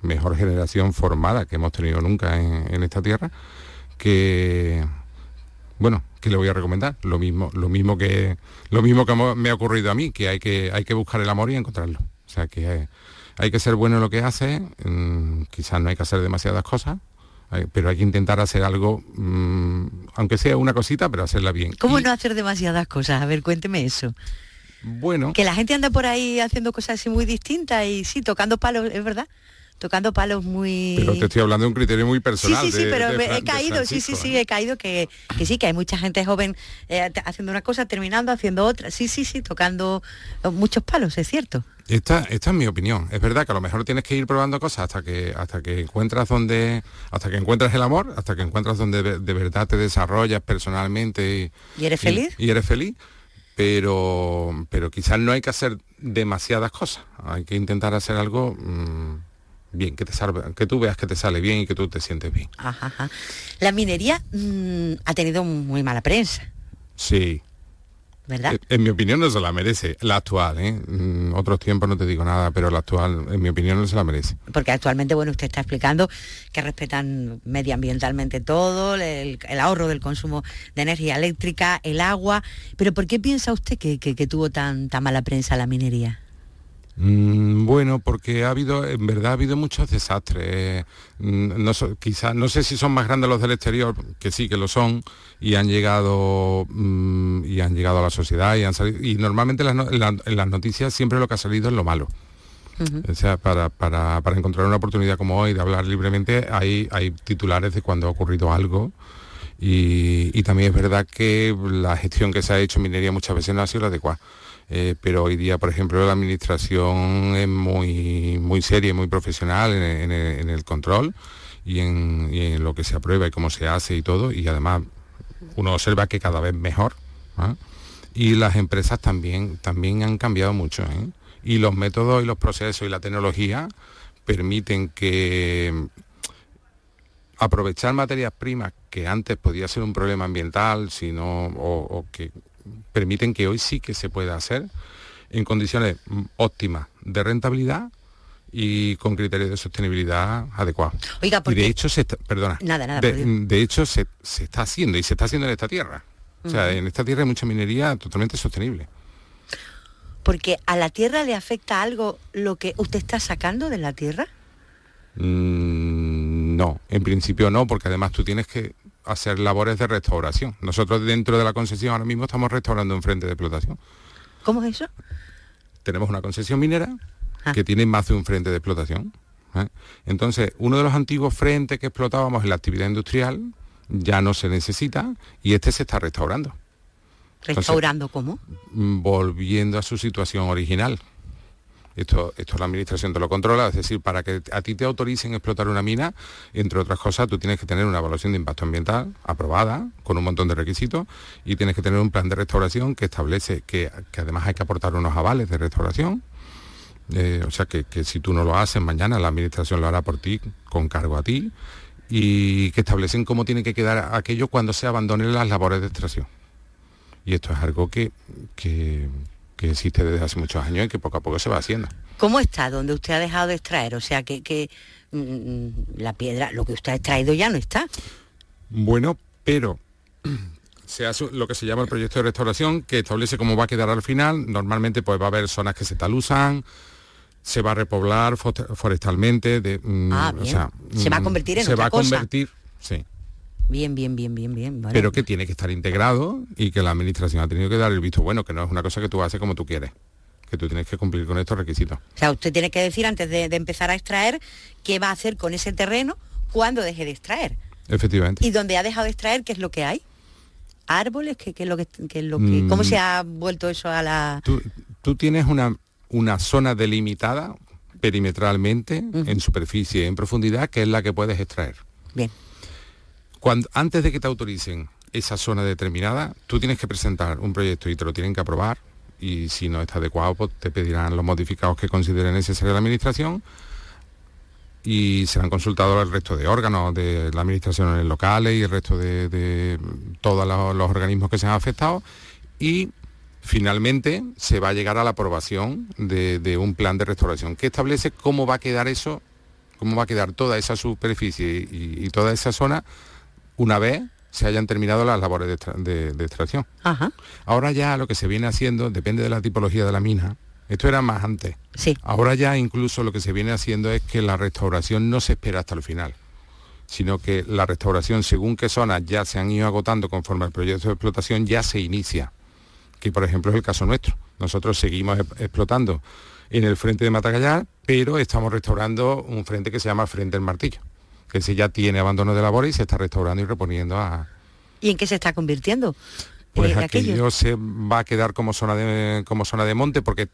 mejor generación formada que hemos tenido nunca en, en esta tierra, que bueno, que le voy a recomendar, lo mismo, lo mismo que lo mismo que me ha ocurrido a mí, que hay que hay que buscar el amor y encontrarlo. O sea que hay que ser bueno en lo que hace, mm, quizás no hay que hacer demasiadas cosas, pero hay que intentar hacer algo, mm, aunque sea una cosita, pero hacerla bien. ¿Cómo Y, no hacer demasiadas cosas? A ver, cuénteme eso. Bueno, Que la gente anda por ahí haciendo cosas así muy distintas y sí, tocando palos, es verdad. Tocando palos muy... pero te estoy hablando de un criterio muy Sí, personal. sí, sí, de- pero de he caído, sí, sí, sí, ¿eh? he caído que, que sí, que hay mucha gente joven eh, haciendo una cosa, terminando, haciendo otra. Sí, sí, sí, tocando eh, muchos palos, es cierto. Esta, esta es mi opinión. Es verdad que a lo mejor tienes que ir probando cosas hasta que hasta que encuentras donde hasta que encuentras el amor, hasta que encuentras donde de, de verdad te desarrollas personalmente y, ¿Y eres feliz? y, eres feliz. Pero pero quizás no hay que hacer demasiadas cosas. Hay que intentar hacer algo mm, bien, que te salga, que tú veas que te sale bien y que tú te sientes bien. Ajá, ajá. La minería mm, ha tenido muy mala prensa, Sí. ¿verdad? Eh, En mi opinión no se la merece. La actual, ¿eh? Mm, Otros tiempos no te digo nada, pero la actual, en mi opinión, no se la merece. Porque actualmente, bueno, usted está explicando que respetan medioambientalmente todo, el, el ahorro del consumo de energía eléctrica, el agua. Pero ¿por qué piensa usted que, que- que tuvo tan, tan mala prensa la minería? Mm, bueno, porque ha habido, en verdad ha habido muchos desastres. Mm, No, quizás, no sé si son más grandes los del exterior, que sí que lo son, y han llegado mm, y han llegado a la sociedad y han salido. Y normalmente las en, la- en las noticias siempre lo que ha salido es lo malo. O sea, para, para- para encontrar una oportunidad como hoy de hablar libremente, hay, hay titulares de cuando ha ocurrido algo. Y, y también es verdad que la gestión que se ha hecho en minería muchas veces no ha sido la adecuada. Eh, pero hoy día, por ejemplo, la administración es muy, muy seria y muy profesional en, el- control y en, y en lo que se aprueba y cómo se hace y todo. Y además uno observa que cada vez mejor. ¿ah? Y las empresas también, también han cambiado mucho. ¿eh? Y los métodos y los procesos y la tecnología permiten que aprovechar materias primas que antes podía ser un problema ambiental, sino, o, o que permiten que hoy sí que se pueda hacer en condiciones mm, óptimas de rentabilidad y con criterios de sostenibilidad adecuados. Oiga, Y porque... de hecho se está, perdona, Nada, nada, de, hecho se, se está haciendo y se está haciendo en esta tierra. O sea, en esta tierra hay mucha minería totalmente sostenible. Porque a la tierra le afecta algo lo que usted está sacando de la tierra. Mm, no, en principio no, porque además tú tienes que hacer labores de restauración. Nosotros dentro de la concesión ahora mismo estamos restaurando un frente de explotación. ¿Cómo es eso? Tenemos una concesión minera Ah. que tiene más de un frente de explotación. ¿eh? Entonces, uno de los antiguos frentes que explotábamos en la actividad industrial ya no se necesita y este se está restaurando, Restaurando, ¿cómo? mm, volviendo a su situación original. Esto, esto la administración te lo controla, es decir, para que a ti te autoricen explotar una mina, entre otras cosas, tú tienes que tener una evaluación de impacto ambiental aprobada, con un montón de requisitos, y tienes que tener un plan de restauración que establece que, además hay que aportar unos avales de restauración. Eh, o sea que, que si tú no lo haces, mañana la administración lo hará por ti, con cargo a ti, y que establecen cómo tiene que quedar aquello cuando se abandonen las labores de extracción. Y esto es algo que, que, que existe desde hace muchos años y que poco a poco se va haciendo. ¿Cómo está donde usted ha dejado de extraer? O sea, que, que, mm, la piedra, lo que usted ha extraído ya no está. Bueno, pero se hace lo que se llama el proyecto de restauración, que establece cómo va a quedar al final. Normalmente pues va a haber zonas que se talusan, se va a repoblar fo- forestalmente. De, mm, Ah, o sea, Se va a mm, convertir en Se otra va a convertir, sí. Bien, bien, bien, bien, bien. Pero que tiene que estar integrado y que la administración ha tenido que dar el visto bueno, que no es una cosa que tú haces como tú quieres. que tú tienes que cumplir con estos requisitos. O sea, usted tiene que decir antes de, de empezar a extraer qué va a hacer con ese terreno cuando deje de extraer. Efectivamente. Y donde ha dejado de extraer, ¿qué es lo que hay? árboles, ¿qué, qué es lo que, qué es lo que cómo Mm. se ha vuelto eso a la Tú, tú tienes una, una zona delimitada perimetralmente, en superficie en profundidad, que es la que puedes extraer. bien? Antes de que te autoricen esa zona determinada, tú tienes que presentar un proyecto y te lo tienen que aprobar. Y si no está adecuado, pues te pedirán los modificados que consideren necesarios la administración y serán consultados el resto de órganos de las administraciones locales y el resto de, todos los, organismos que se han afectado. Y finalmente se va a llegar a la aprobación de, un plan de restauración que establece cómo va a quedar eso, cómo va a quedar toda esa superficie y toda esa zona una vez se hayan terminado las labores de, extra- de- de extracción. Ajá. Ahora ya lo que se viene haciendo, depende de la tipología de la mina, esto era más antes. Sí. Ahora ya incluso lo que se viene haciendo es que la restauración no se espera hasta el final, sino que la restauración, según qué zonas ya se han ido agotando conforme al proyecto de explotación, ya se inicia. Que por ejemplo es el caso nuestro. Nosotros seguimos explotando en el frente de Matagallar, pero estamos restaurando un frente que se llama Frente del Martillo, que se ya tiene abandono de labores y se está restaurando y reponiendo a, ¿Y en qué se está convirtiendo? pues eh, aquello se va a quedar como zona de como zona de monte porque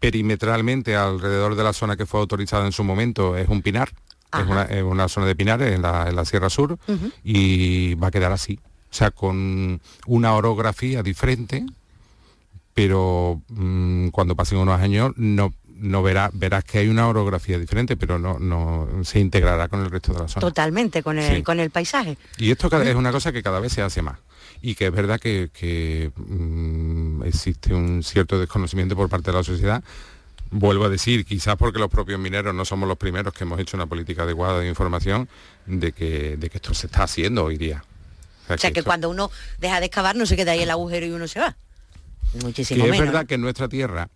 perimetralmente alrededor de la zona que fue autorizada en su momento es un pinar, es una, es una zona de pinares en la, en la Sierra Sur y va a quedar así. O sea, con una orografía diferente, pero mm, cuando pasen unos años no, no verá, verás que hay una orografía diferente, pero no, no se integrará con el resto de la zona. Totalmente, con el, Sí. con el paisaje. Y esto es una cosa que cada vez se hace más. Y que es verdad que, que, mm, existe un cierto desconocimiento por parte de la sociedad. Vuelvo a decir, quizás porque los propios mineros no somos los primeros que hemos hecho una política adecuada de información de que, de que esto se está haciendo hoy día. O sea, que esto- cuando uno deja de excavar no se queda ahí el agujero y uno se va. Muchísimo que es menos. verdad que en nuestra tierra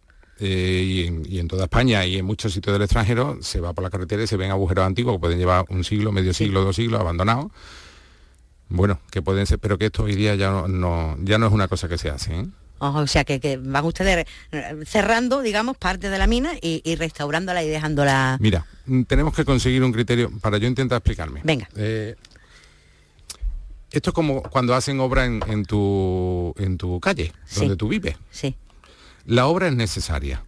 eh, y, en, y en toda España y en muchos sitios del extranjero se va por la carretera y se ven agujeros antiguos que pueden llevar un siglo, medio siglo, dos siglos abandonados. Bueno, que pueden ser, pero que esto hoy día ya no, no- ya no es una cosa que se hace. ¿eh? O sea, que, que van ustedes cerrando, digamos, parte de la mina y, y restaurándola y dejándola... Mira, mm, tenemos que conseguir un criterio para yo intentar explicarme. Venga. Eh, esto es como cuando hacen obra en, en tu, en tu calle, Sí. donde tú vives. Sí. La obra es necesaria,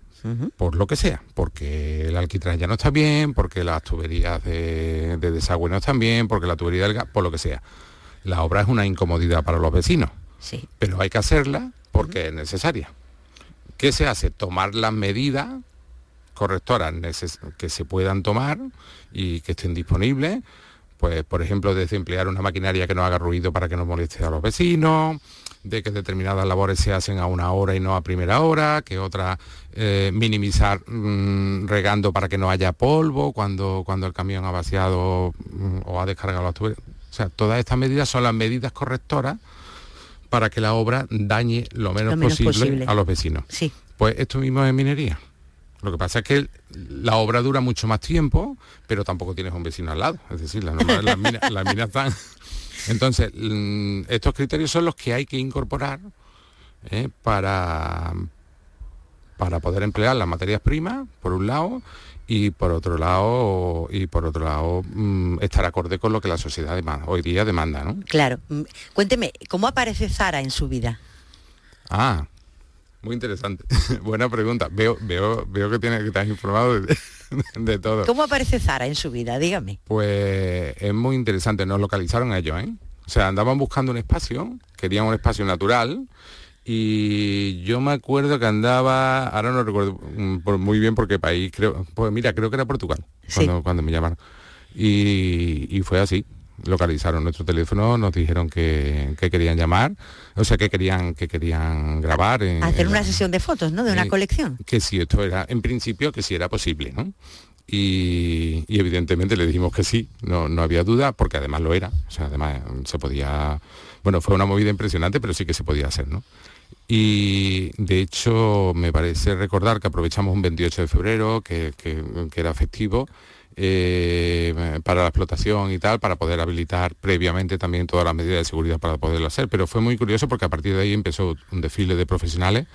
por lo que sea, porque el alquitrán ya no está bien, porque las tuberías de, de desagüe no están bien, porque la tubería del gas, por lo que sea. La obra es una incomodidad para los vecinos, Sí. pero hay que hacerla porque es necesaria. ¿Qué se hace? Tomar las medidas correctoras que se puedan tomar y que estén disponibles. Pues, por ejemplo, desde emplear una maquinaria que no haga ruido para que no moleste a los vecinos, de que determinadas labores se hacen a una hora y no a primera hora, que otras eh, minimizar mm, regando para que no haya polvo cuando, cuando el camión ha vaciado mm, o ha descargado las tuberías. O sea, todas estas medidas son las medidas correctoras para que la obra dañe lo menos, Lo menos posible, posible. a los vecinos. Sí. Pues esto mismo es minería. Lo que pasa es que la obra dura mucho más tiempo, pero tampoco tienes un vecino al lado. Es decir, las minas, las minas están... Entonces, mm, estos criterios son los que hay que incorporar ¿eh? para, para poder emplear las materias primas, por un lado, y por otro lado, y por otro lado, mm, estar acorde con lo que la sociedad demanda, hoy día demanda, ¿no? Claro. Mm, Cuénteme, ¿cómo aparece Zara en su vida? Ah, muy interesante. Buena pregunta. Veo, veo, veo que tienes que estás informado de, de todo. ¿Cómo aparece Zara en su vida? Dígame. Pues es muy interesante. Nos localizaron ellos, ¿eh? O sea, andaban buscando un espacio, querían un espacio natural. Y yo me acuerdo que andaba, ahora no recuerdo mm, por- muy bien porque país, creo, pues mira, creo que era Portugal, Sí. cuando, cuando me llamaron. Y, y fue así. Localizaron nuestro teléfono, nos dijeron que, que querían llamar, o sea que querían, que querían grabar. en- Hacer en una la- sesión de fotos, ¿no? De una eh, colección. que si esto era, en principio, que si era posible, ¿no? Y, y evidentemente le dijimos que sí, no, no había duda, porque además lo era, o sea, además se podía, bueno, fue una movida impresionante, pero sí que se podía hacer, ¿no? Y de hecho me parece recordar que aprovechamos un 28 de febrero, que, que- que era festivo, eh, para la explotación y tal, para poder habilitar previamente también todas las medidas de seguridad para poderlo hacer. Pero fue muy curioso porque a partir de ahí empezó un desfile de profesionales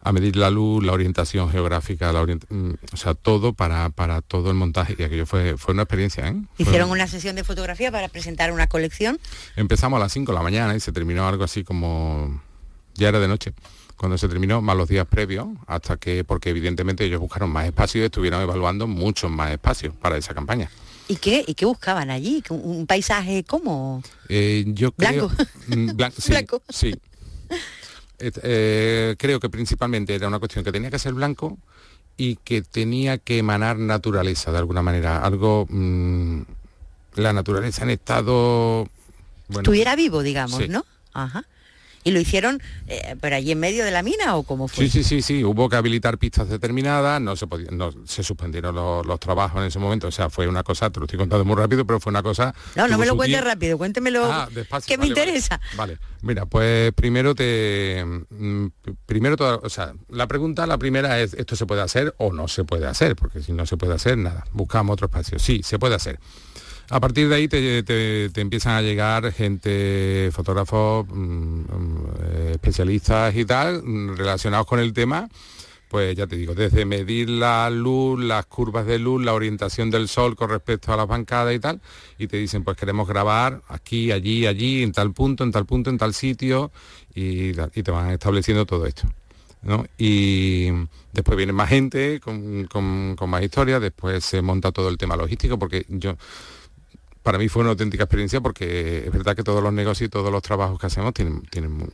a medir la luz, la orientación geográfica, la mm, o sea, todo para, para todo el montaje. Y aquello fue, fue una experiencia. ¿eh? ¿Hicieron una sesión de fotografía para presentar una colección? Empezamos a las 5 de la mañana y se terminó algo así como... Ya era de noche cuando se terminó, más los días previos, hasta que, porque evidentemente ellos buscaron más espacio y estuvieron evaluando muchos más espacios para esa campaña. ¿Y qué, ¿Y qué buscaban allí? ¿Un paisaje como? Eh, yo creo, ¿Blanco? Mm, sí, blanco. sí. Eh, creo que principalmente era una cuestión que tenía que ser blanco y que tenía que emanar naturaleza de alguna manera, algo, mm, la naturaleza en estado... Bueno, Estuviera vivo, digamos, ¿no? Ajá. ¿Y lo hicieron eh, pero allí en medio de la mina o cómo fue? Sí, sí, sí, sí. Hubo que habilitar pistas determinadas, no se podía, no, se suspendieron los, trabajos en ese momento. O sea, fue una cosa, te lo estoy contando muy rápido, pero fue una cosa. No, no me lo cuentes rápido, cuéntemelo ah, que me interesa. Vale, Mira, pues primero te. Mm, primero toda, o sea, la pregunta, la primera es, ¿esto se puede hacer o no se puede hacer? Porque si no se puede hacer, nada. Buscamos otro espacio. Sí, se puede hacer. A partir de ahí te, empiezan a llegar gente, fotógrafos, mm, mm, especialistas y tal, mm, relacionados con el tema, pues ya te digo, desde medir la luz, las curvas de luz, la orientación del sol con respecto a las bancadas y tal, y te dicen, pues queremos grabar aquí, allí, allí, en tal punto, en tal punto, en tal sitio, y, te van estableciendo todo esto. Y después viene más gente con, con más historias, después se monta todo el tema logístico, porque yo para mí fue una auténtica experiencia porque es verdad que todos los negocios y todos los trabajos que hacemos tienen, tienen,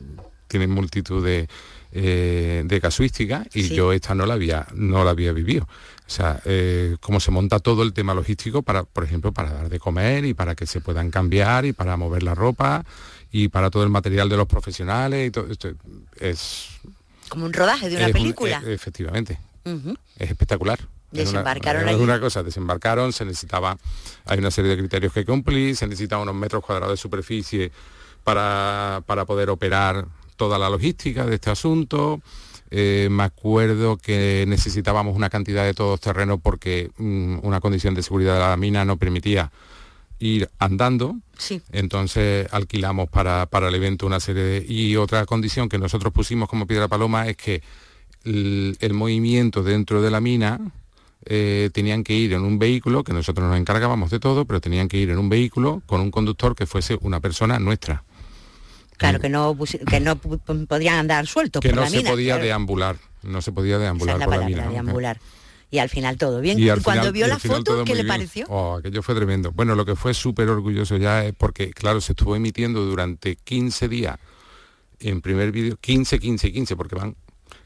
tienen multitud de, eh, casuísticas y yo esta no la había, no la había vivido. O sea, eh, cómo se monta todo el tema logístico para, por ejemplo, para dar de comer y para que se puedan cambiar y para mover la ropa y para todo el material de los profesionales y todo esto es como un rodaje de una película. E, efectivamente. Es espectacular. Desembarcaron una, una cosa, desembarcaron, se necesitaba, hay una serie de criterios que cumplir, se necesitaba unos metros cuadrados de superficie para, poder operar toda la logística de este asunto. Eh, me acuerdo que necesitábamos una cantidad de todos terrenos porque mm, una condición de seguridad de la mina no permitía ir andando. Sí. Entonces alquilamos para, para el evento una serie de... Y otra condición que nosotros pusimos como piedra paloma es que el movimiento dentro de la mina eh, tenían que ir en un vehículo, que nosotros nos encargábamos de todo, pero tenían que ir en un vehículo con un conductor que fuese una persona nuestra. Claro, que no, que no podrían andar sueltos. Que no se podía deambular, no se podía deambular por la mina. Deambular. Y al final todo bien. Y, cuando vio la foto, ¿qué le pareció? Oh, aquello fue tremendo. Bueno, lo que fue súper orgulloso ya es porque, claro, se estuvo emitiendo durante 15 días en primer vídeo, 15, 15, 15, porque van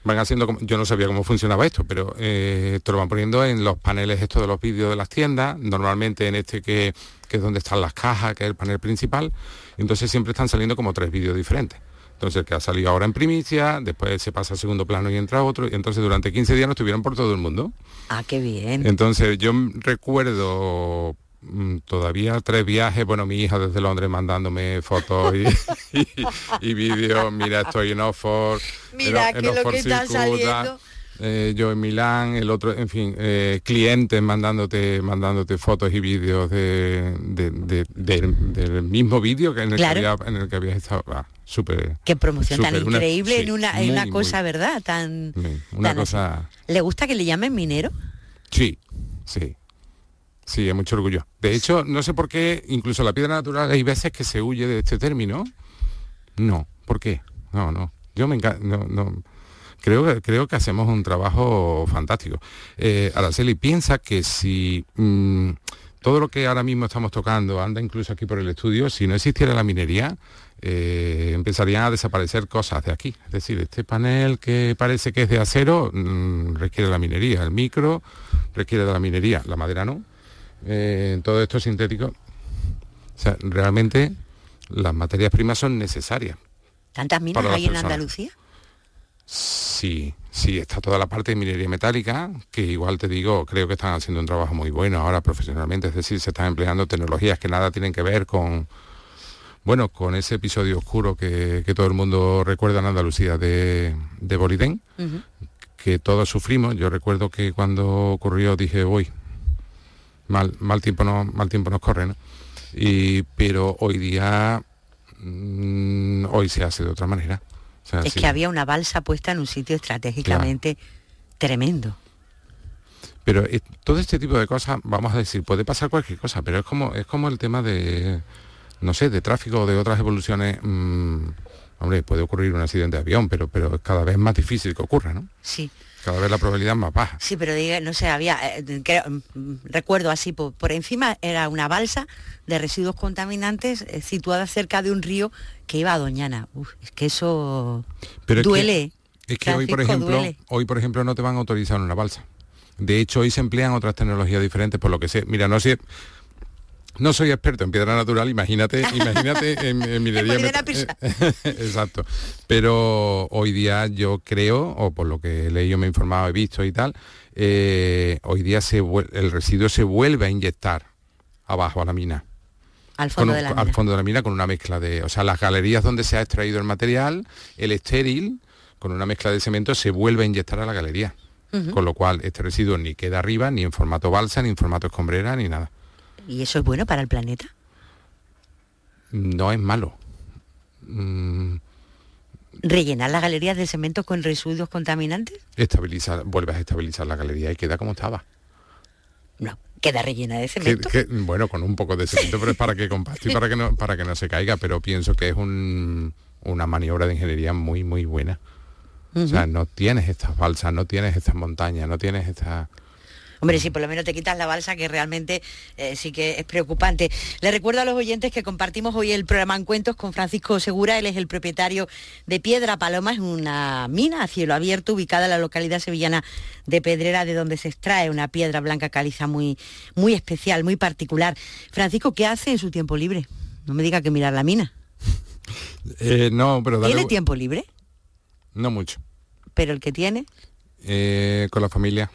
van haciendo como, yo no sabía cómo funcionaba esto, pero eh, esto lo van poniendo en los paneles estos de los vídeos de las tiendas, normalmente en este que, es donde están las cajas, que es el panel principal, entonces siempre están saliendo como tres vídeos diferentes. Entonces el que ha salido ahora en primicia, después se pasa a segundo plano y entra otro, y entonces durante 15 días nos estuvieron por todo el mundo. Ah, qué bien. Entonces yo recuerdo todavía tres viajes, bueno, mi hija desde Londres mandándome fotos y, vídeos, mira, estoy en Oxford, mira que lo que saliendo. Eh, yo en Milán, el otro, en fin, eh, clientes mandándote, mandándote fotos y vídeos de, del mismo vídeo que en el, que había, en el que habías estado. Ah, súper. Qué promoción tan increíble en una, en una cosa, ¿verdad? Tan. Una cosa. ¿Le gusta que le llamen minero? Sí, sí. Sí, es mucho orgullo. De hecho, no sé por qué, incluso la piedra natural, hay veces que se huye de este término. No, ¿por qué? No, no. Yo me encanta. Creo, creo que hacemos un trabajo fantástico. Eh, Araceli piensa que si mm, todo lo que ahora mismo estamos tocando anda incluso aquí por el estudio, si no existiera la minería, eh, empezarían a desaparecer cosas de aquí. Es decir, este panel que parece que es de acero mm, requiere la minería, el micro requiere de la minería, la madera no eh, todo esto sintético. O sea, realmente las materias primas son necesarias. ¿Tantas minas hay en Andalucía? Sí, sí, está toda la parte de minería metálica, que igual te digo, creo que están haciendo un trabajo muy bueno ahora profesionalmente, es decir, se están empleando tecnologías que nada tienen que ver con, bueno, con ese episodio oscuro que, todo el mundo recuerda en Andalucía de, de Bolidén, que todos sufrimos. Yo recuerdo que cuando ocurrió dije, uy, mal, mal, tiempo, no, mal tiempo nos corre, ¿no? Y, pero hoy día, mm, hoy se hace de otra manera. O sea, es sí. que había una balsa puesta en un sitio estratégicamente tremendo. Pero eh, todo este tipo de cosas, vamos a decir, puede pasar cualquier cosa, pero es como, es como el tema de, no sé, de tráfico o de otras evoluciones. mm, hombre, puede ocurrir un accidente de avión, pero, pero es cada vez más difícil que ocurra, ¿no? Sí. Cada vez la probabilidad es más baja. Sí, pero diga, no sé, había, eh, creo, mm, recuerdo así, por, por encima era una balsa de residuos contaminantes eh, situada cerca de un río que iba a Doñana. Uf, es que eso Pero es que- duele. Es que hoy, por ejemplo, duele. hoy, por ejemplo, no te van a autorizar una balsa. De hecho, hoy se emplean otras tecnologías diferentes, por lo que sé. Mira, no sé. No soy experto en piedra natural, imagínate, imagínate en, en minería. Exacto. Pero hoy día yo creo, o por lo que he leído, me he informado, he visto y tal, eh, hoy día se el residuo se vuelve a inyectar abajo a la mina Al fondo un- de la al mina. fondo de la mina con una mezcla de, o sea, las galerías donde se ha extraído el material, el estéril, con una mezcla de cemento, se vuelve a inyectar a la galería. Con lo cual, este residuo ni queda arriba, ni en formato balsa, ni en formato escombrera, ni nada. ¿Y eso es bueno para el planeta? No es malo. Mm, ¿Rellenar las galerías de cemento con residuos contaminantes? estabiliza, vuelves a estabilizar la galería y queda como estaba. No, queda rellena de cemento. que, bueno, con un poco de cemento, pero es para que compacte y para que no, para que no se caiga, pero pienso que es un- una maniobra de ingeniería muy, muy buena. O sea, no tienes estas balsas, no tienes estas montañas, no tienes estas... Hombre, si por lo menos te quitas la balsa, que realmente eh, sí que es preocupante. Le recuerdo a los oyentes que compartimos hoy el programa Encuentros con Francisco Segura. Él es el propietario de Piedra Paloma, es una mina a cielo abierto ubicada en la localidad sevillana de Pedrera, de donde se extrae una piedra blanca caliza muy, muy especial, muy particular. Francisco, ¿qué hace en su tiempo libre? No me diga que mirar la mina. Eh, no, pero dale- ¿Tiene tiempo libre? No mucho. Pero el que tiene, Eh, con la familia.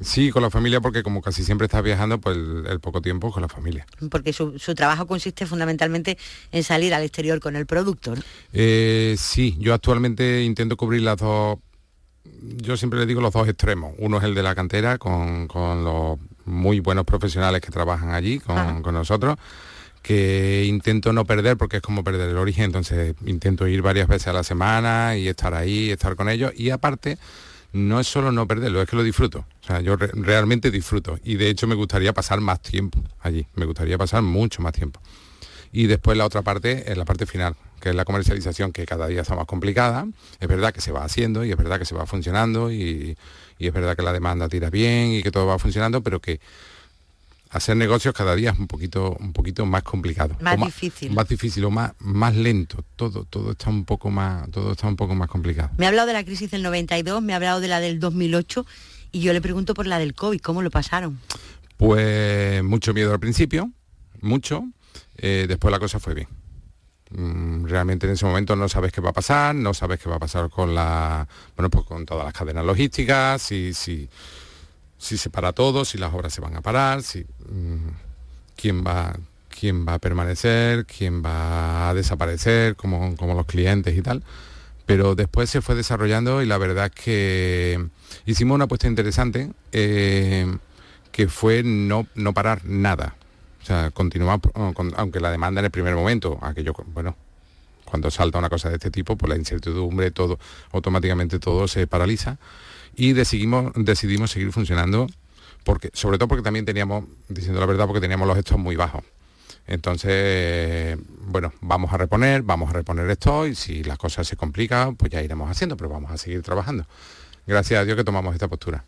Sí, con la familia porque como casi siempre estás viajando, pues el, el poco tiempo con la familia. porque su, su trabajo consiste fundamentalmente en salir al exterior con el producto. ¿no? Eh, sí, yo actualmente intento cubrir las dos, yo siempre le digo los dos extremos. Uno es el de la cantera con, con los muy buenos profesionales que trabajan allí con nosotros, que intento no perder porque es como perder el origen, entonces intento ir varias veces a la semana y estar ahí, estar con ellos. Y aparte, no es solo no perderlo, es que lo disfruto. O sea, yo re- realmente disfruto. Y de hecho me gustaría pasar más tiempo allí, me gustaría pasar mucho más tiempo. Y después la otra parte es la parte final, que es la comercialización, que cada día está más complicada. Es verdad que se va haciendo y es verdad que se va funcionando y, y es verdad que la demanda tira bien y que todo va funcionando, pero que hacer negocios cada día es un poquito, un poquito más complicado. Más difícil. Más difícil o más, más lento. Todo, todo está un poco más, todo está un poco más complicado. Me ha hablado de la crisis del 92, me ha hablado de la del 2008 y yo le pregunto por la del COVID, ¿cómo lo pasaron? Pues mucho miedo al principio, mucho. eh, después la cosa fue bien. Mm, Realmente en ese momento no sabes qué va a pasar, no sabes qué va a pasar con la, bueno, pues con todas las cadenas logísticas, si, si, si se para todo, si las obras se van a parar, si mm, quién va, quién va a permanecer, quién va a desaparecer, como, como los clientes y tal. Pero después se fue desarrollando y la verdad es que hicimos una apuesta interesante. eh, que fue no, no parar nada. O sea, continuar, con- aunque la demanda en el primer momento, aquello, bueno, cuando salta una cosa de este tipo, pues la incertidumbre, todo, automáticamente todo se paraliza. Y decidimos, decidimos seguir funcionando, porque, sobre todo porque también teníamos, diciendo la verdad, porque teníamos los estos muy bajos. Entonces, bueno, vamos a reponer, vamos a reponer esto y si las cosas se complican, pues ya iremos haciendo, pero vamos a seguir trabajando. Gracias a Dios que tomamos esta postura.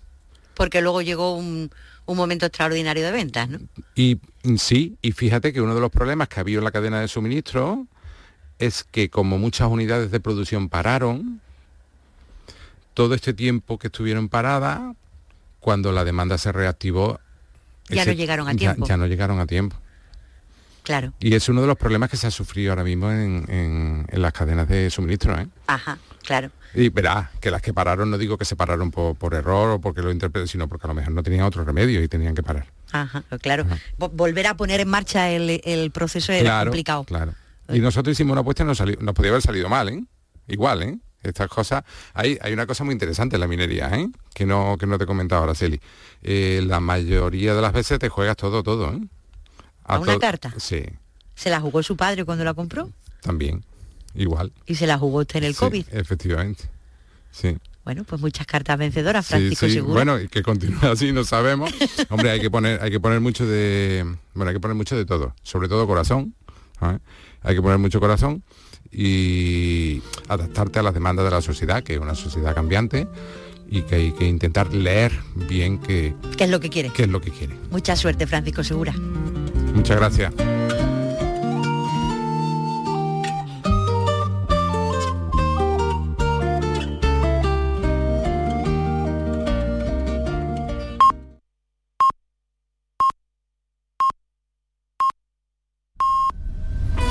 Porque luego llegó un, un momento extraordinario de ventas, ¿no? Y sí, y fíjate que uno de los problemas que ha habido en la cadena de suministro es que como muchas unidades de producción pararon, todo este tiempo que estuvieron paradas, cuando la demanda se reactivó, Ya no llegaron a tiempo. Ya, no llegaron a tiempo. Claro, Y es uno de los problemas que se ha sufrido ahora mismo en, en- en las cadenas de suministro. ¿eh? ajá, claro. Y verás, que las que pararon, no digo que se pararon por, por error o porque lo interpreten, sino porque a lo mejor no tenían otro remedio y tenían que parar. Ajá, claro. Vo- Volver a poner en marcha el, el proceso era claro, complicado. Claro. Y nosotros hicimos una apuesta y nos, salió- nos podía haber salido mal, ¿eh? Igual, ¿eh? Estas cosas. Hay, hay una cosa muy interesante en la minería, ¿eh? Que no, que no te he comentado ahora, Celi. Eh, la mayoría de las veces te juegas todo, todo, ¿eh? ¿A una carta? Sí, ¿Se la jugó su padre cuando la compró? también. igual. Y se la jugó usted en el Sí, COVID. Efectivamente. Sí. Bueno, pues muchas cartas vencedoras, Francisco sí. Bueno, y que continúe así, no sabemos. Hombre, hay que poner, hay que poner mucho de. Bueno, hay que poner mucho de todo. Sobre todo corazón. ¿sabes? Hay que poner mucho corazón y adaptarte a las demandas de la sociedad, que es una sociedad cambiante, y que hay que intentar leer bien qué, ¿Qué es lo que quiere? qué es lo que quiere. Mucha suerte, Francisco Segura. Muchas gracias.